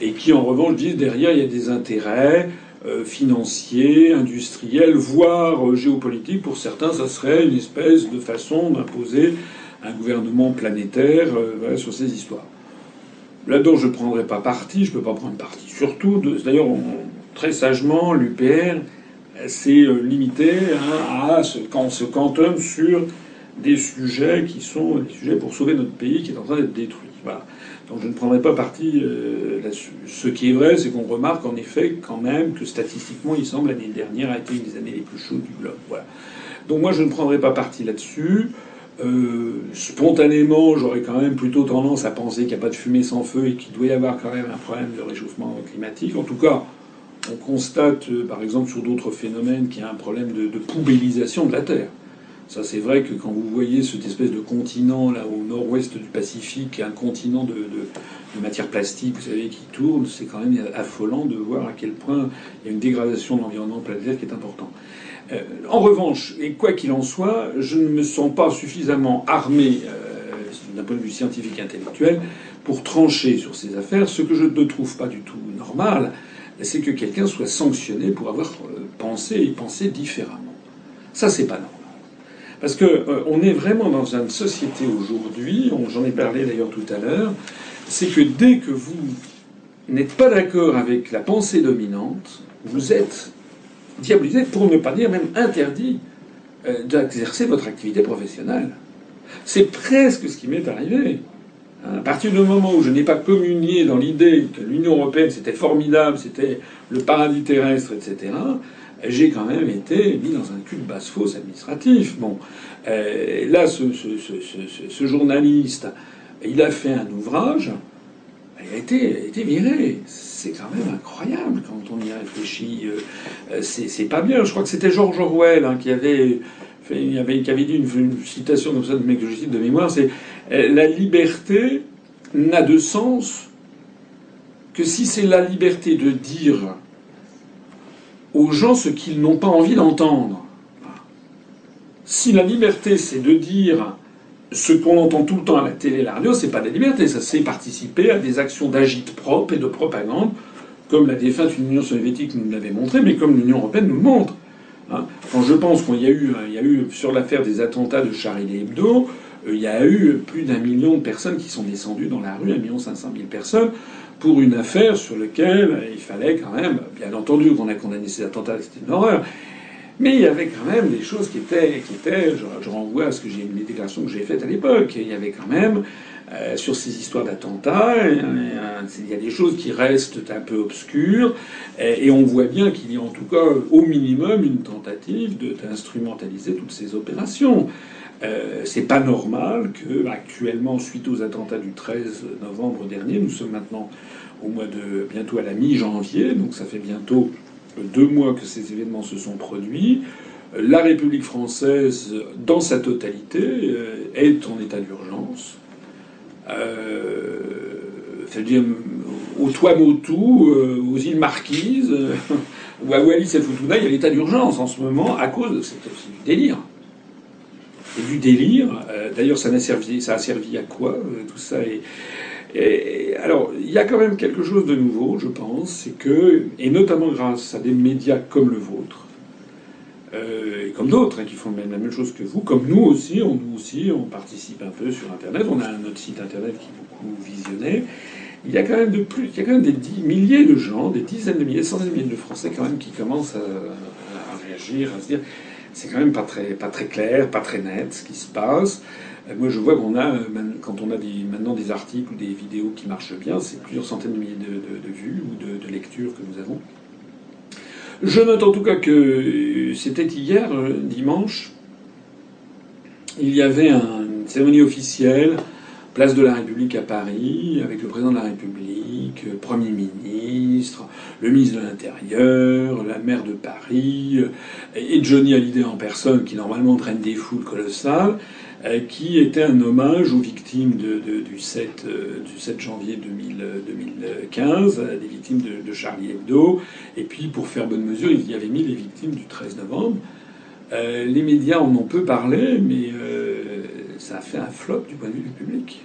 Et qui en revanche disent derrière il y a des intérêts euh, financiers, industriels, voire euh, géopolitiques. Pour certains, ça serait une espèce de façon d'imposer un gouvernement planétaire euh, sur ces histoires. Là-dedans, je ne prendrai pas parti, je ne peux pas prendre parti. Surtout, d'ailleurs, très sagement, l'UPR s'est euh, limité hein, à ce, quand se cantonne sur des sujets qui sont des sujets pour sauver notre pays qui est en train d'être détruit. Donc je ne prendrai pas parti euh, là-dessus. Ce qui est vrai, c'est qu'on remarque en effet quand même que statistiquement, il semble l'année dernière a été une des années les plus chaudes du globe. Donc moi, je ne prendrai pas parti là-dessus. Euh, spontanément, j'aurais quand même plutôt tendance à penser qu'il n'y a pas de fumée sans feu et qu'il doit y avoir quand même un problème de réchauffement climatique. En tout cas, on constate, euh, par exemple, sur d'autres phénomènes, qu'il y a un problème de, poubellisation de la Terre. Ça, c'est vrai que quand vous voyez cette espèce de continent là au nord-ouest du Pacifique, un continent de, matière plastique, vous savez, qui tourne, c'est quand même affolant de voir à quel point il y a une dégradation de l'environnement planétaire qui est importante. Euh, en revanche, et quoi qu'il en soit, je ne me sens pas suffisamment armé euh, d'un point de vue scientifique et intellectuel pour trancher sur ces affaires. Ce que je ne trouve pas du tout normal, c'est que quelqu'un soit sanctionné pour avoir euh, pensé et pensé différemment. Ça, c'est pas normal. Parce que euh, est vraiment dans une société aujourd'hui, j'en ai parlé d'ailleurs tout à l'heure, c'est que dès que vous n'êtes pas d'accord avec la pensée dominante, vous êtes diabolisé, pour ne pas dire même interdit, euh, d'exercer votre activité professionnelle. C'est presque ce qui m'est arrivé. À partir du moment où je n'ai pas communié dans l'idée que l'Union européenne c'était formidable, c'était le paradis terrestre, etc., j'ai quand même été mis dans un cul de basse-fosse administratif. Bon, euh, là, ce, journaliste, il a fait un ouvrage, il a été, viré. C'est quand même incroyable quand on y réfléchit. Euh, euh, c'est pas bien. Je crois que c'était George Orwell hein, qui avait avait, dit une, citation comme ça de que je cite de mémoire, c'est la liberté n'a de sens que si c'est la liberté de dire aux gens ce qu'ils n'ont pas envie d'entendre. Si la liberté, c'est de dire ce qu'on entend tout le temps à la télé et la radio, c'est pas la liberté, ça c'est participer à des actions d'agite propre et de propagande, comme la défunte Union soviétique nous l'avait montré, mais comme l'Union européenne nous montre. Hein. Quand je pense qu'il y a eu, il y a eu sur l'affaire des attentats de Charlie Hebdo, euh, il y a eu plus d'un million de personnes qui sont descendues dans la rue, un million cinq cent mille personnes, pour une affaire sur laquelle il fallait quand même, bien entendu qu'on a condamné ces attentats, c'était une horreur, mais il y avait quand même des choses qui étaient, qui étaient je, renvoie à ce que j'ai, les déclarations que j'ai faites à l'époque, il y avait quand même, euh, sur ces histoires d'attentats, il y a des choses qui restent un peu obscures, et, on voit bien qu'il y a en tout cas au minimum une tentative d'instrumentaliser toutes ces opérations. Euh, c'est pas normal que, actuellement, suite aux attentats du 13 novembre dernier, nous sommes maintenant au mois de bientôt à la mi-janvier, donc ça fait bientôt deux mois que ces événements se sont produits. La République française, dans sa totalité, euh, est en état d'urgence. Euh, c'est-à-dire au Tuamotu, aux îles Marquises, ou à Wallis et Futuna, il y a l'état d'urgence en ce moment à cause de c'est du délire. Du délire. D'ailleurs, ça, a servi, ça a servi à quoi tout ça et, alors, il y a quand même quelque chose de nouveau, je pense, c'est que, et notamment grâce à des médias comme le vôtre, euh, et comme d'autres hein, qui font la même chose que vous, comme nous aussi, on, nous aussi, on participe un peu sur Internet, on a notre site Internet qui est beaucoup visionné. Il y a quand même de plus, il y a quand même des milliers de gens, des dizaines de milliers, centaines de milliers de Français quand même qui commencent à, à réagir, à se dire, c'est quand même pas très, pas très clair, pas très net ce qui se passe. Euh, moi, je vois qu'on a, euh, quand on a maintenant des articles ou des vidéos qui marchent bien, c'est plusieurs centaines de milliers de, vues ou de, lectures que nous avons. Je note en tout cas que euh, c'était hier, dimanche, il y avait une cérémonie officielle, place de la République à Paris, avec le président de la République, Premier ministre, le ministre de l'Intérieur, la maire de Paris, et Johnny Hallyday en personne, qui normalement traîne des foules colossales. Euh, qui était un hommage aux victimes du, 7, euh, du 7 janvier 2015, des victimes de, Charlie Hebdo. Et puis, pour faire bonne mesure, il y avait mis les victimes du 13 novembre. Euh, les médias en ont peu parlé, mais ça a fait un flop du point de vue du public.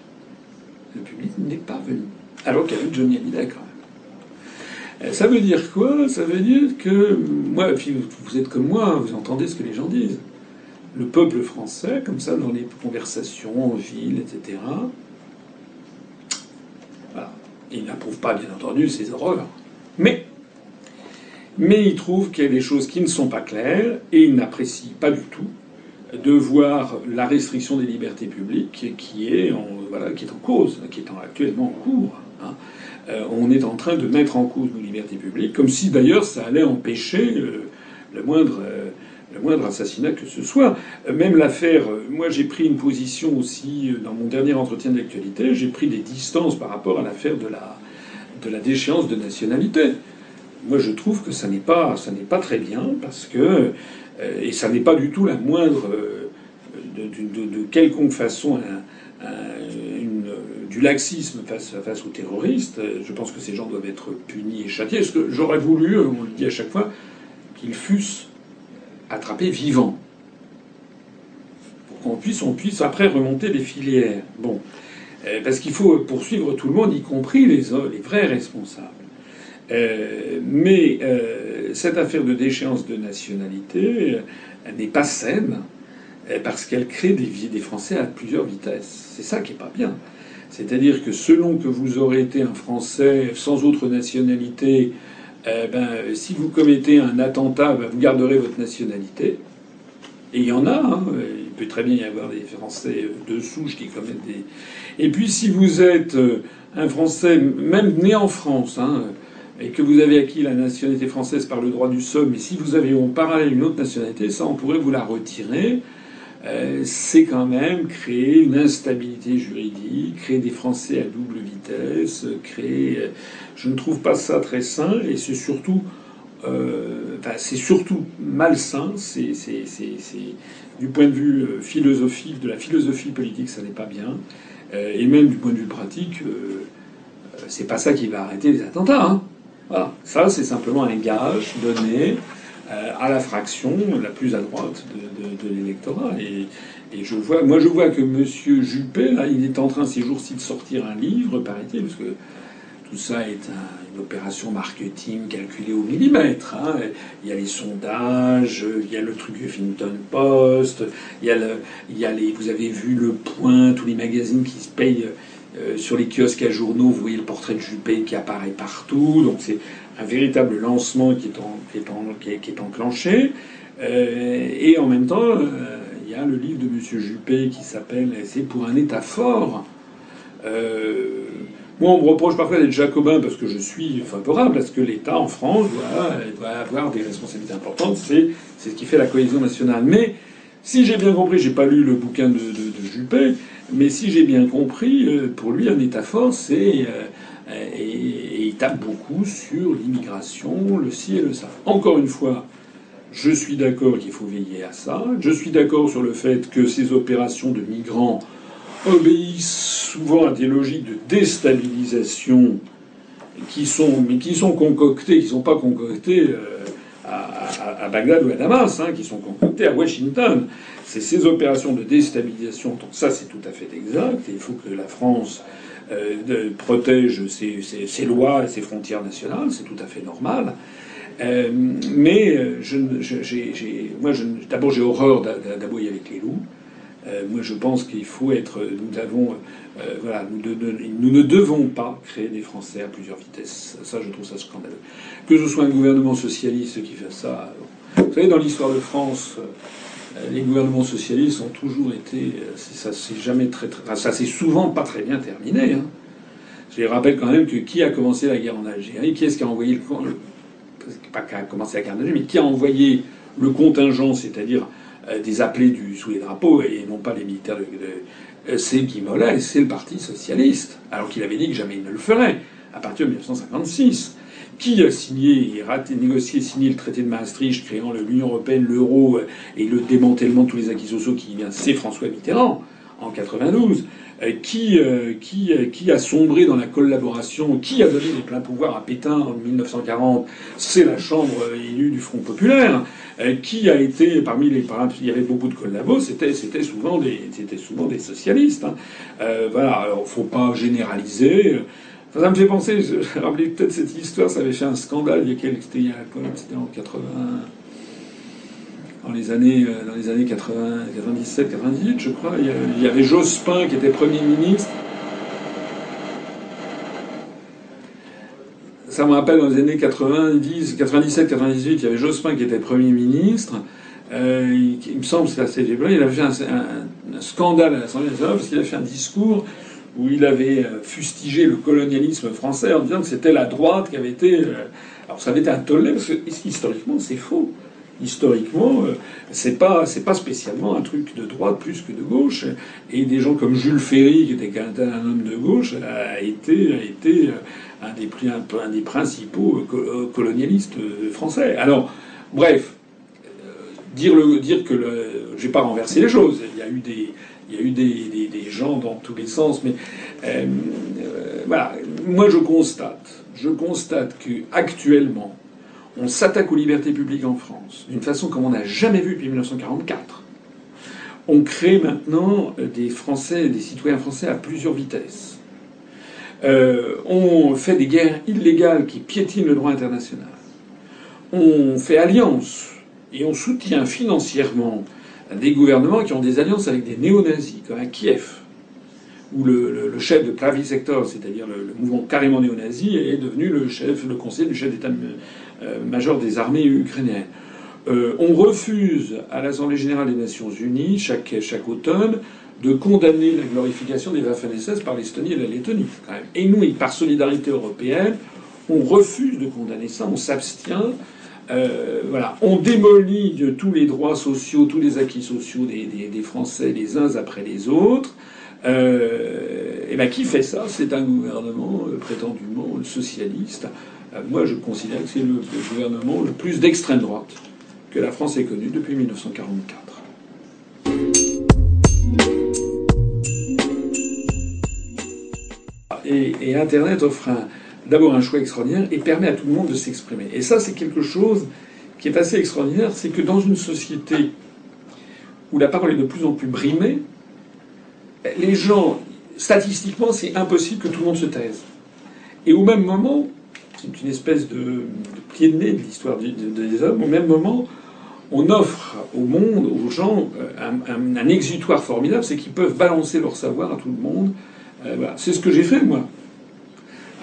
Le public n'est pas venu. Alors qu'il y avait Johnny Hallyday quand même. Ça veut dire quoi? Ça veut dire que moi, vous êtes comme moi, vous entendez ce que les gens disent le peuple français, comme ça, dans les conversations en ville, etc. Il n'approuve pas, bien entendu, ces horreurs. Mais, mais il trouve qu'il y a des choses qui ne sont pas claires et il n'apprécie pas du tout de voir la restriction des libertés publiques qui est en, voilà, qui est en cause, qui est actuellement en cours. Hein. Euh, on est en train de mettre en cause nos libertés publiques, comme si d'ailleurs ça allait empêcher euh, le moindre. Euh, le moindre assassinat que ce soit. Même l'affaire, moi j'ai pris une position aussi dans mon dernier entretien d'actualité, j'ai pris des distances par rapport à l'affaire de la, déchéance de nationalité. Moi je trouve que ça n'est pas, très bien parce que, et ça n'est pas du tout la moindre, de, quelconque façon laxisme face, aux terroristes, je pense que ces gens doivent être punis et châtiés. J'aurais voulu, on le dit à chaque fois, qu'ils fussent attrapés vivants. Pour qu'on puisse, on puisse après remonter les filières. Bon. Euh, parce qu'il faut poursuivre tout le monde, y compris les, les vrais responsables. Euh, mais euh, cette affaire de déchéance de nationalité n'est pas saine parce qu'elle crée des, des Français à plusieurs vitesses. C'est ça qui est pas bien. C'est-à-dire que selon que vous aurez été un Français sans autre nationalité, ben, si vous commettez un attentat, ben, vous garderez votre nationalité. Et il y en a. Hein. Il peut très bien y avoir des Français de souche qui commettent des. Et puis si vous êtes un Français, même né en France, hein, et que vous avez acquis la nationalité française par le droit du sol, mais si vous avez en parallèle une autre nationalité, ça on pourrait vous la retirer. Euh, c'est quand même créer une instabilité juridique, créer des Français à double vitesse, créer. Euh, je ne trouve pas ça très sain, et c'est surtout, euh, c'est surtout malsain. C'est, du point de vue philosophique, de la philosophie politique, ça n'est pas bien, et même du point de vue pratique, c'est pas ça qui va arrêter les attentats. Hein. Voilà. Ça, c'est simplement un gage donné euh, à la fraction la plus à droite de, l'électorat. Et, je vois, moi, je vois que M. Juppé, là, il est en train ces jours-ci de sortir un livre, paraît-il, parce que tout ça est une opération marketing calculée au millimètre. Hein. Il y a les sondages, il y a le truc Huffington Post, il y a les, vous avez vu le Point, tous les magazines qui se payent euh, sur les kiosques à journaux, vous voyez le portrait de Juppé qui apparaît partout. Donc c'est un véritable lancement qui est, enclenché. Euh, et en même temps, euh, il y a le livre de M. Juppé qui s'appelle C'est pour un État fort. moi, on me reproche parfois d'être jacobin parce que je suis favorable à ce que l'État en France doit, avoir des responsabilités importantes. C'est ce qui fait la cohésion nationale. Mais si j'ai bien compris, j'ai pas lu le bouquin de Juppé, mais si j'ai bien compris, euh, pour lui, un État fort, c'est. Euh, et, il tape beaucoup sur l'immigration, le ci et le ça. Encore une fois, je suis d'accord qu'il faut veiller à ça. Je suis d'accord sur le fait que ces opérations de migrants obéissent souvent à des logiques de déstabilisation qui sont, mais qui sont concoctées, qui ne sont pas concoctées euh, à, Bagdad ou à Damas, hein, qui sont concoctées à Washington. C'est ces opérations de déstabilisation. Ça, c'est tout à fait exact. Il faut que la France euh, protège ses, lois et ses frontières nationales. C'est tout à fait normal. Euh, mais euh, d'abord, j'ai horreur d'aboyer avec les loups. moi, je pense qu'il faut être. Nous avons, voilà, nous, ne devons pas créer des Français à plusieurs vitesses. Ça, je trouve ça scandaleux. Que ce soit un gouvernement socialiste qui fait ça. Vous savez, dans l'histoire de France, euh, les gouvernements socialistes ont toujours été, euh, ça s'est jamais très, ça s'est souvent pas très bien terminé. Hein. Je rappelle quand même que qui a commencé la guerre en Algérie, qui est-ce qui a envoyé le, pas qui a commencé la guerre en mais qui a envoyé le contingent, c'est-à-dire euh, des appelés du, sous les drapeaux et non pas les militaires de, de c'est Guy Mollet, c'est le Parti socialiste, alors qu'il avait dit que jamais il ne le ferait à partir de 1956 qui a signé, raté, négocié, signé le traité de Maastricht créant l'Union européenne, l'euro euh, et le démantèlement de tous les acquis sociaux qui vient, c'est François Mitterrand en 92. Euh, qui, euh, qui, qui a sombré dans la collaboration, qui a donné les pleins pouvoirs à Pétain en 1940, c'est la Chambre élue du Front populaire, qui a été parmi les il y avait beaucoup de collabos, c'était souvent des souvent des socialistes. Hein. voilà, alors faut pas généraliser. Ça me fait penser, je rappelais peut-être cette histoire, ça avait fait un scandale il y a quelques, c'était c'était en 80, dans les années, euh, dans les années 80, 97, 98, je crois. Il y avait Jospin qui était Premier ministre. Ça me rappelle dans les années 90, 97, 98, il y avait Jospin qui était Premier ministre. Euh, il, me semble, c'est assez il avait fait un, scandale à l'Assemblée nationale parce qu'il a fait un discours où il avait euh, fustigé le colonialisme français en disant que c'était la droite qui avait été. Euh, alors ça avait été un tollé parce que historiquement c'est faux? Historiquement, euh, c'est pas c'est pas spécialement un truc de droite plus que de gauche. Et des gens comme Jules Ferry, qui était un homme de gauche, a été a été un des principaux colonialistes français. Alors bref, dire, le, dire que le, j'ai pas renversé les choses. Il y a eu des, il y a eu des, gens dans tous les sens, mais euh, euh, voilà. Moi, je constate, je constate que actuellement, on s'attaque aux libertés publiques en France d'une façon comme on n'a jamais vu depuis 1944. On crée maintenant des Français, des citoyens français à plusieurs vitesses. Euh, on fait des guerres illégales qui piétinent le droit international. On fait alliance et on soutient financièrement des gouvernements qui ont des alliances avec des néo-nazis, comme à Kiev, où le, chef de Pravi Sector, c'est-à-dire le, mouvement carrément néo-nazi, est devenu le chef, le conseiller du chef d'état-major des armées ukrainiennes. Euh, on refuse à l'Assemblée générale des Nations unies, chaque, chaque automne, de condamner la glorification des Waffen-SS par l'Estonie et la Lettonie. Et nous, par solidarité européenne, on refuse de condamner ça, on s'abstient. Euh, voilà, on démolit tous les droits sociaux, tous les acquis sociaux des, Français les uns après les autres. Euh, et ben qui fait ça? C'est un gouvernement euh, prétendument socialiste. Moi, je considère que c'est le, le, gouvernement le plus d'extrême droite que la France ait connu depuis 1944. Et, et Internet offre un, d'abord un choix extraordinaire et permet à tout le monde de s'exprimer. Et ça, c'est quelque chose qui est assez extraordinaire, c'est que dans une société où la parole est de plus en plus brimée, les gens, statistiquement, c'est impossible que tout le monde se taise. Et au même moment, c'est une espèce de, pied de nez de l'histoire des hommes, au même moment, on offre au monde, aux gens, un, exutoire formidable, c'est qu'ils peuvent balancer leur savoir à tout le monde. Euh, c'est ce que j'ai fait, moi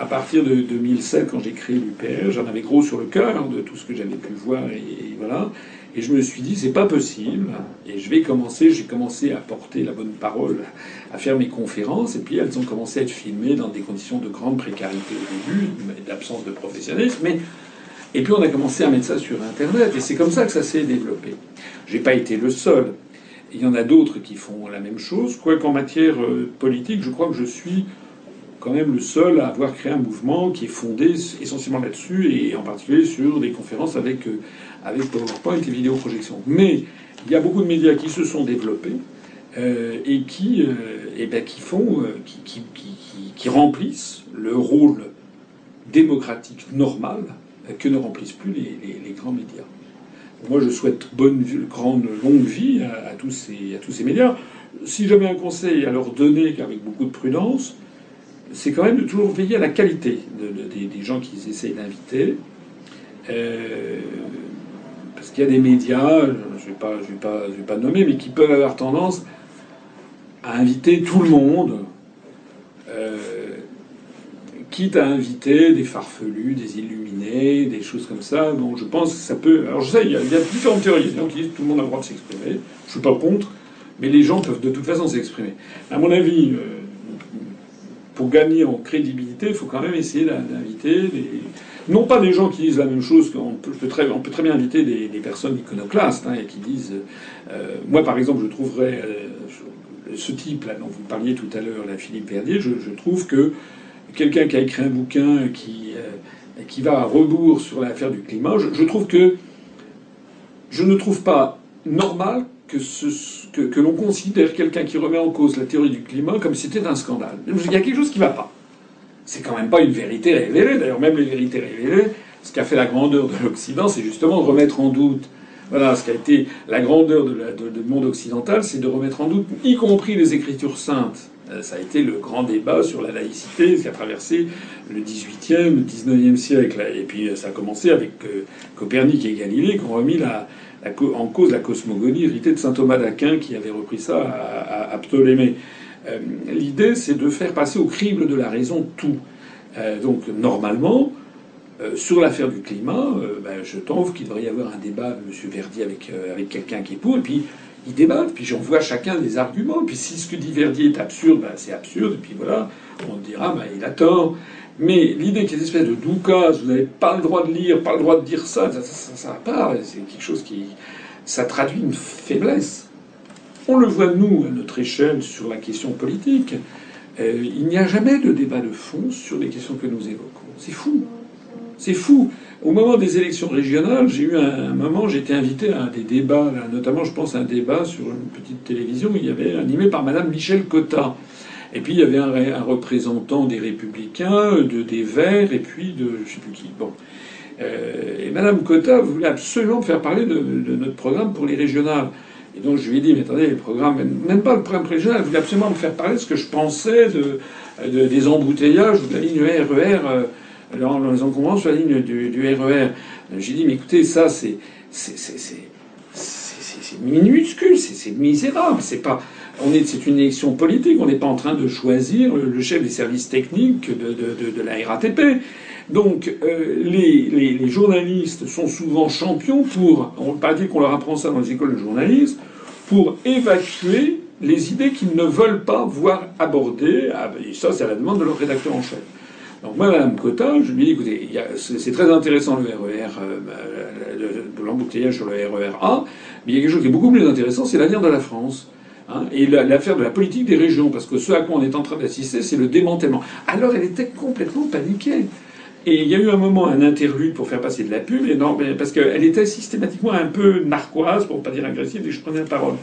à partir de 2007, quand j'ai créé l'UPR, j'en avais gros sur le cœur de tout ce que j'avais pu voir et, voilà. Et je me suis dit, c'est pas possible. Et je vais commencer, j'ai commencé à porter la bonne parole, à faire mes conférences, et puis elles ont commencé à être filmées dans des conditions de grande précarité au début, d'absence de professionnalisme, mais et puis on a commencé à mettre ça sur Internet, et c'est comme ça que ça s'est développé. J'ai pas été le seul. Il y en a d'autres qui font la même chose, quoiqu'en matière euh, politique, je crois que je suis quand même le seul à avoir créé un mouvement qui est fondé essentiellement là-dessus et en particulier sur des conférences avec, euh, avec PowerPoint et vidéoprojection. Mais il y a beaucoup de médias qui se sont développés euh, et qui, euh, et ben, qui font, qui, qui, qui, remplissent le rôle démocratique normal que ne remplissent plus les, grands médias. Moi, je souhaite bonne, grande, longue vie à, tous ces, à tous ces médias. Si j'avais un conseil à leur donner, avec beaucoup de prudence, c'est quand même de toujours veiller à la qualité des, gens qu'ils essayent d'inviter. Euh, parce qu'il y a des médias, je ne vais, pas, vais, pas, vais pas nommer, mais qui peuvent avoir tendance à inviter tout le monde, euh, quitte à inviter des farfelus, des illuminés, des choses comme ça. Donc je pense que ça peut. Alors je sais, il y a, différentes théories. Qui disent tout le monde a le droit de s'exprimer. Je suis pas contre, mais les gens peuvent de toute façon s'exprimer. À mon avis, euh, pour gagner en crédibilité, il faut quand même essayer d'inviter des... non pas des gens qui disent la même chose, qu'on peut, très, on peut très bien inviter des, personnes iconoclastes hein, et qui disent. Euh, moi, par exemple, je trouverais euh, ce type-là dont vous parliez tout à l'heure, la Philippe Verdier, je, trouve que quelqu'un qui a écrit un bouquin qui, euh, qui va à rebours sur l'affaire du climat, je trouve que je ne trouve pas normal que, l'on considère quelqu'un qui remet en cause la théorie du climat comme si c'était un scandale. Il y a quelque chose qui ne va pas. C'est quand même pas une vérité révélée. D'ailleurs, même les vérités révélées, ce qui a fait la grandeur de l'Occident, c'est justement de remettre en doute. Voilà, ce qui a été la grandeur du de monde occidental, c'est de remettre en doute, y compris les Écritures saintes. Euh, ça a été le grand débat sur la laïcité, ce qui a traversé le XVIIIe, le XIXe siècle. Et puis ça a commencé avec euh, Copernic et Galilée qui ont remis la, en cause la cosmogonie héritée de saint Thomas d'Aquin qui avait repris ça à, Ptolémée. Euh, l'idée, c'est de faire passer au crible de la raison tout. Euh, donc, normalement, euh, sur l'affaire du climat, ben, je trouve qu'il devrait y avoir un débat, M. Verdi, avec, avec quelqu'un qui est pour, et puis ils débattent, puis j'en vois chacun des arguments. Puis si ce que dit Verdi est absurde, ben, c'est absurde, et puis voilà, on dira, ben, il a tort. Mais l'idée qu'il y ait une espèce de doukas, vous n'avez pas le droit de lire, pas le droit de dire ça, ça, ça, ça pas. C'est quelque chose qui. Ça traduit une faiblesse. On le voit, nous, à notre échelle, sur la question politique. Euh, il n'y a jamais de débat de fond sur les questions que nous évoquons. C'est fou. C'est fou. Au moment des élections régionales, j'ai eu un, moment, j'étais invité à des débats, notamment je pense un débat sur une petite télévision, il y avait animé par Madame Michel Cotta. Et puis il y avait un, représentant des Républicains, de, des Verts, et puis de je sais plus qui. Bon. Euh, et Madame Cotta voulait absolument faire parler de, notre programme pour les régionales. Et donc je lui ai dit, mais attendez, le programme, même pas le programme régional, elle voulait absolument me faire parler de ce que je pensais de, des embouteillages ou de la ligne RER. Euh, alors, les encombrants sur la ligne du, du RER. J'ai dit, mais écoutez, ça, c'est, minuscule, c'est, misérable. C'est pas, c'est une élection politique. On n'est pas en train de choisir le chef des services techniques de, la RATP. Donc, euh, les, journalistes sont souvent champions pour, on ne pas dire qu'on leur apprend ça dans les écoles de journalisme, pour évacuer les idées qu'ils ne veulent pas voir abordées. Ah, ben, ça, c'est à la demande de leur rédacteur en chef. Donc moi, Mme Cotta, je lui dis, écoutez, c'est très intéressant le RER, euh, bah, l'embouteillage sur le RER A, mais il y a quelque chose qui est beaucoup plus intéressant, c'est l'avenir de la France. Hein, et l'affaire de la politique des régions, parce que ce à quoi on est en train d'assister, c'est le démantèlement. Alors elle était complètement paniquée. Et il y a eu un moment, un interlude pour faire passer de la pub, et non, parce qu'elle était systématiquement un peu narquoise, pour pas dire agressive, et je prenais la parole.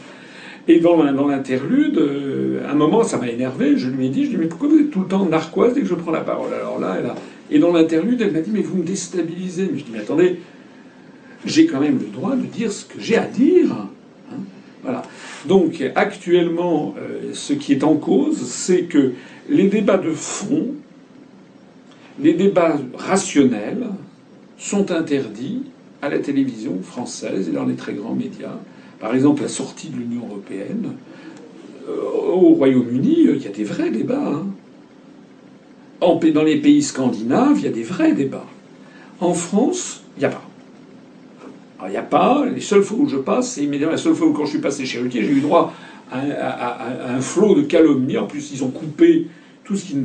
Et dans, l'interlude, euh, un moment, ça m'a énervé. Je lui ai dit, je lui ai dit, mais pourquoi vous êtes tout le temps narquoise dès que je prends la parole? Alors là, elle a... Et dans l'interlude, elle m'a dit, mais vous me déstabilisez. Mais je dis, mais attendez, j'ai quand même le droit de dire ce que j'ai à dire. Hein. voilà. Donc, actuellement, euh, ce qui est en cause, c'est que les débats de fond, les débats rationnels, sont interdits à la télévision française et dans les très grands médias. Par exemple, la sortie de l'Union européenne. Euh, au Royaume-Uni, il y a des vrais débats. Hein. dans les pays scandinaves, il y a des vrais débats. En France, il n'y a pas. Il n'y a pas. Les seules fois où je passe, c'est immédiatement la seule fois où quand je suis passé chez Ruquier, j'ai eu droit à un, flot de calomnies. En plus, ils ont coupé tout ce qui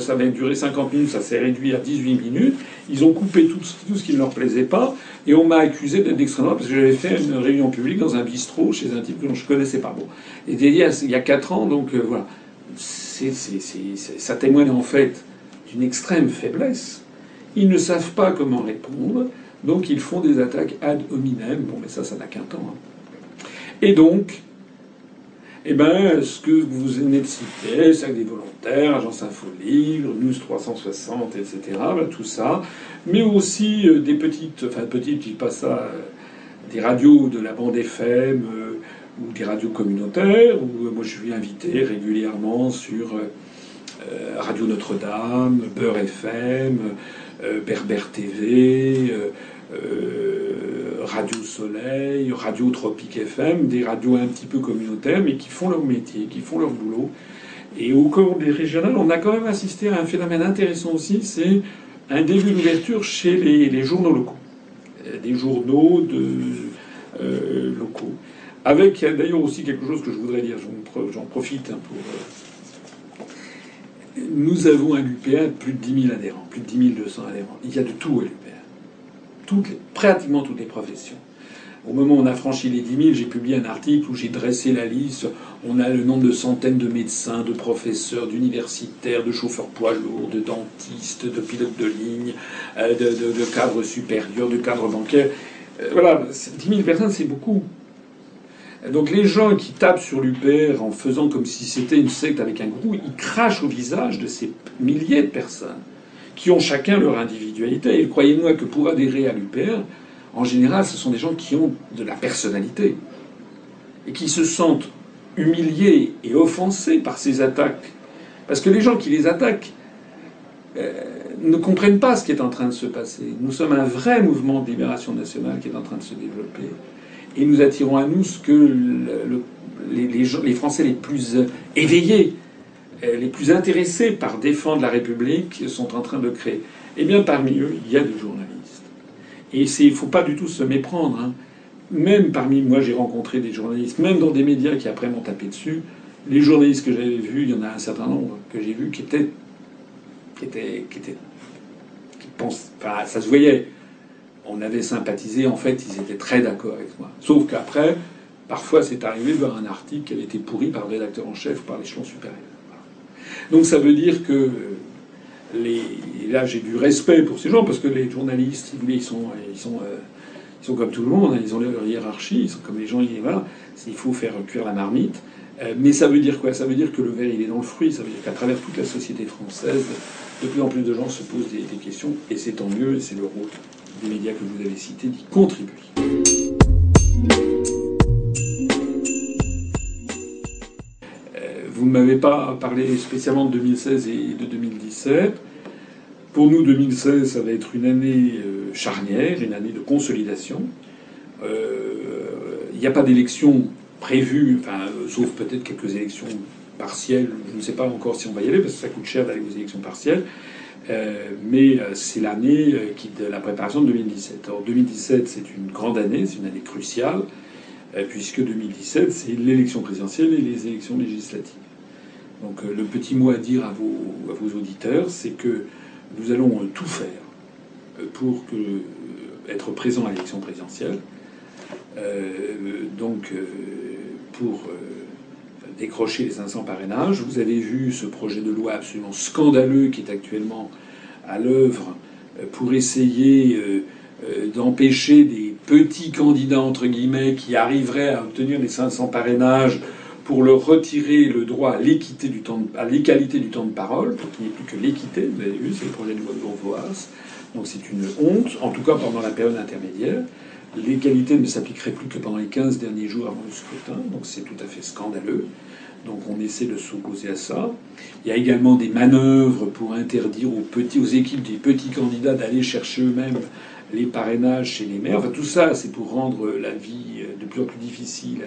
ça avait duré 50 minutes, ça s'est réduit à 18 minutes. Ils ont coupé tout, ce qui ne leur plaisait pas, et on m'a accusé d'être d'extrême droite parce que j'avais fait une réunion publique dans un bistrot chez un type que je connaissais pas. Bon, et il y a, il y a 4 ans, donc euh, voilà. Ça témoigne en fait d'une extrême faiblesse. Ils ne savent pas comment répondre, donc ils font des attaques ad hominem. Bon, mais ça, ça n'a qu'un temps. Hein. Et donc, eh ben, ce que vous venez de citer, Sac des volontaires, Agence Info Livre, News 360, etc., tout ça, mais aussi euh, des petites, enfin petites, je dis pas ça, euh, des radios de la bande FM euh, ou des radios communautaires, où moi je suis invité régulièrement sur Radio Notre-Dame, Beurre FM, Berber TV, Radio Soleil, Radio Tropique FM, des radios un petit peu communautaires, mais qui font leur métier, qui font leur boulot. Et au cours des régionales, on a quand même assisté à un phénomène intéressant aussi, c'est un début d'ouverture chez les, journaux locaux, euh, des journaux de, euh, locaux. Avec d'ailleurs aussi quelque chose que je voudrais dire, j'en profite hein, pour. Euh, nous avons à l'UPA plus de 10 000 adhérents, plus de 10 200 adhérents. Il y a de tout à l'UPA pratiquement toutes les professions. Au moment où on a franchi les 10 000, j'ai publié un article où j'ai dressé la liste. On a le nombre de centaines de médecins, de professeurs, d'universitaires, de chauffeurs poids lourds, de dentistes, de pilotes de ligne, euh, de, cadres supérieurs, de cadres bancaires. Euh, voilà, 10 000 personnes, c'est beaucoup. Donc les gens qui tapent sur l'UPR en faisant comme si c'était une secte avec un groupe, ils crachent au visage de ces milliers de personnes qui ont chacun leur individualité. Et croyez-moi que pour adhérer à l'UPR, en général, ce sont des gens qui ont de la personnalité et qui se sentent humiliés et offensés par ces attaques. Parce que les gens qui les attaquent euh, ne comprennent pas ce qui est en train de se passer. Nous sommes un vrai mouvement de libération nationale qui est en train de se développer. Et nous attirons à nous ce que les, les Français les plus éveillés euh, les plus intéressés par défendre la République sont en train de créer. Eh bien, parmi eux, il y a des journalistes. Et il ne faut pas du tout se méprendre. Hein. Même parmi moi, j'ai rencontré des journalistes, même dans des médias qui après m'ont tapé dessus. Les journalistes que j'avais vus, il y en a un certain nombre que j'ai vus qui étaient, qui étaient, qui étaient, qui pensent, enfin, ça se voyait. On avait sympathisé. En fait, ils étaient très d'accord avec moi. Sauf qu'après, parfois, c'est arrivé de voir un article qui avait été pourri par le rédacteur en chef ou par l'échelon supérieur. Donc ça veut dire que les, là j'ai du respect pour ces gens parce que les journalistes, ils sont, ils sont, euh, ils sont comme tout le monde, hein, ils ont leur hiérarchie, ils sont comme les gens, voilà, il faut faire cuire la marmite. Euh, mais ça veut dire quoi? Ça veut dire que le verre il est dans le fruit. Ça veut dire qu'à travers toute la société française, de plus en plus de gens se posent des, des questions, et c'est tant mieux. Et c'est le rôle des médias que vous avez cités d'y contribuer. Vous ne m'avez pas parlé spécialement de 2016 et de 2017. Pour nous, 2016, ça va être une année euh, charnière, une année de consolidation. Euh, il n'y a pas d'élection prévue, enfin, sauf peut-être quelques élections partielles. Je ne sais pas encore si on va y aller, parce que ça coûte cher d'aller aux élections partielles. Euh, mais c'est l'année de la préparation de 2017. Alors 2017, c'est une grande année, c'est une année cruciale, puisque 2017, c'est l'élection présidentielle et les élections législatives. Donc euh, le petit mot à dire à vos, auditeurs, c'est que nous allons euh, tout faire euh, pour être présent à l'élection présidentielle. donc pour décrocher les 500 parrainages. Vous avez vu ce projet de loi absolument scandaleux qui est actuellement à l'œuvre pour essayer d'empêcher des petits candidats, entre guillemets, qui arriveraient à obtenir les 500 parrainages pour leur retirer le droit à l'équité du temps, à l'égalité du temps de parole, pour qu'il n'y ait plus que l'équité. Vous avez vu, c'est le projet de loi de Bourgeois. Donc c'est une honte, en tout cas pendant la période intermédiaire. L'égalité ne s'appliquerait plus que pendant les 15 derniers jours avant le scrutin, donc c'est tout à fait scandaleux. Donc on essaie de s'opposer à ça. Il y a également des manœuvres pour interdire aux équipes des petits candidats d'aller chercher eux-mêmes les parrainages chez les maires. Enfin, tout ça, c'est pour rendre la vie de plus en plus difficile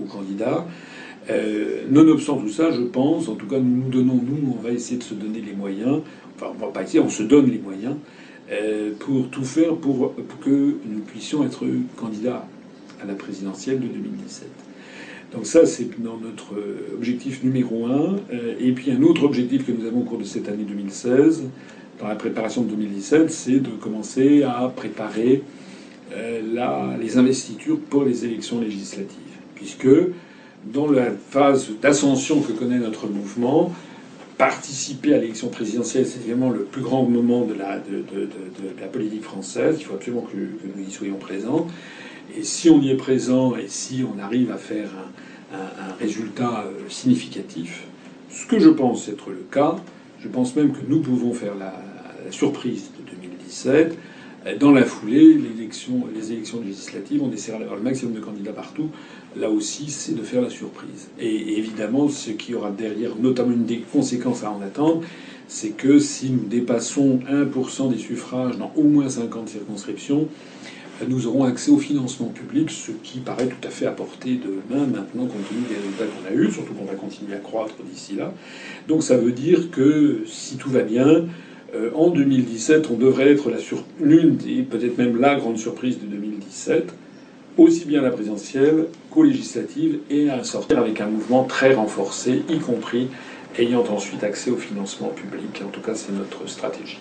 aux, candidats. Euh, nonobstant tout ça, je pense, en tout cas, nous nous donnons, nous, on va essayer de se donner les moyens, enfin, on va pas essayer, on se donne les moyens euh, pour tout faire pour, que nous puissions être candidats à la présidentielle de 2017. Donc ça, c'est dans notre objectif numéro un. Euh, et puis un autre objectif que nous avons au cours de cette année 2016, dans la préparation de 2017, c'est de commencer à préparer euh, les investitures pour les élections législatives. Puisque dans la phase d'ascension que connaît notre mouvement, participer à l'élection présidentielle, c'est vraiment le plus grand moment de la, politique française. Il faut absolument que, nous y soyons présents. Et si on y est présent et si on arrive à faire un résultat euh, significatif, ce que je pense être le cas, je pense même que nous pouvons faire la, la surprise de 2017. Dans la foulée, les élections législatives, on essaiera d'avoir le maximum de candidats partout. Là aussi, c'est de faire la surprise. Et évidemment, ce qui aura derrière, notamment une des conséquences à en attendre, c'est que si nous dépassons 1% des suffrages dans au moins 50 circonscriptions, nous aurons accès au financement public, ce qui paraît tout à fait à portée de main maintenant, compte tenu des résultats qu'on a eus, surtout qu'on va continuer à croître d'ici là. Donc ça veut dire que si tout va bien, euh, en 2017, on devrait être l'une et peut-être même la grande surprise de 2017, aussi bien la présidentielle qu'aux législatives, et à sortir avec un mouvement très renforcé, y compris ayant ensuite accès au financement public. En tout cas, c'est notre stratégie.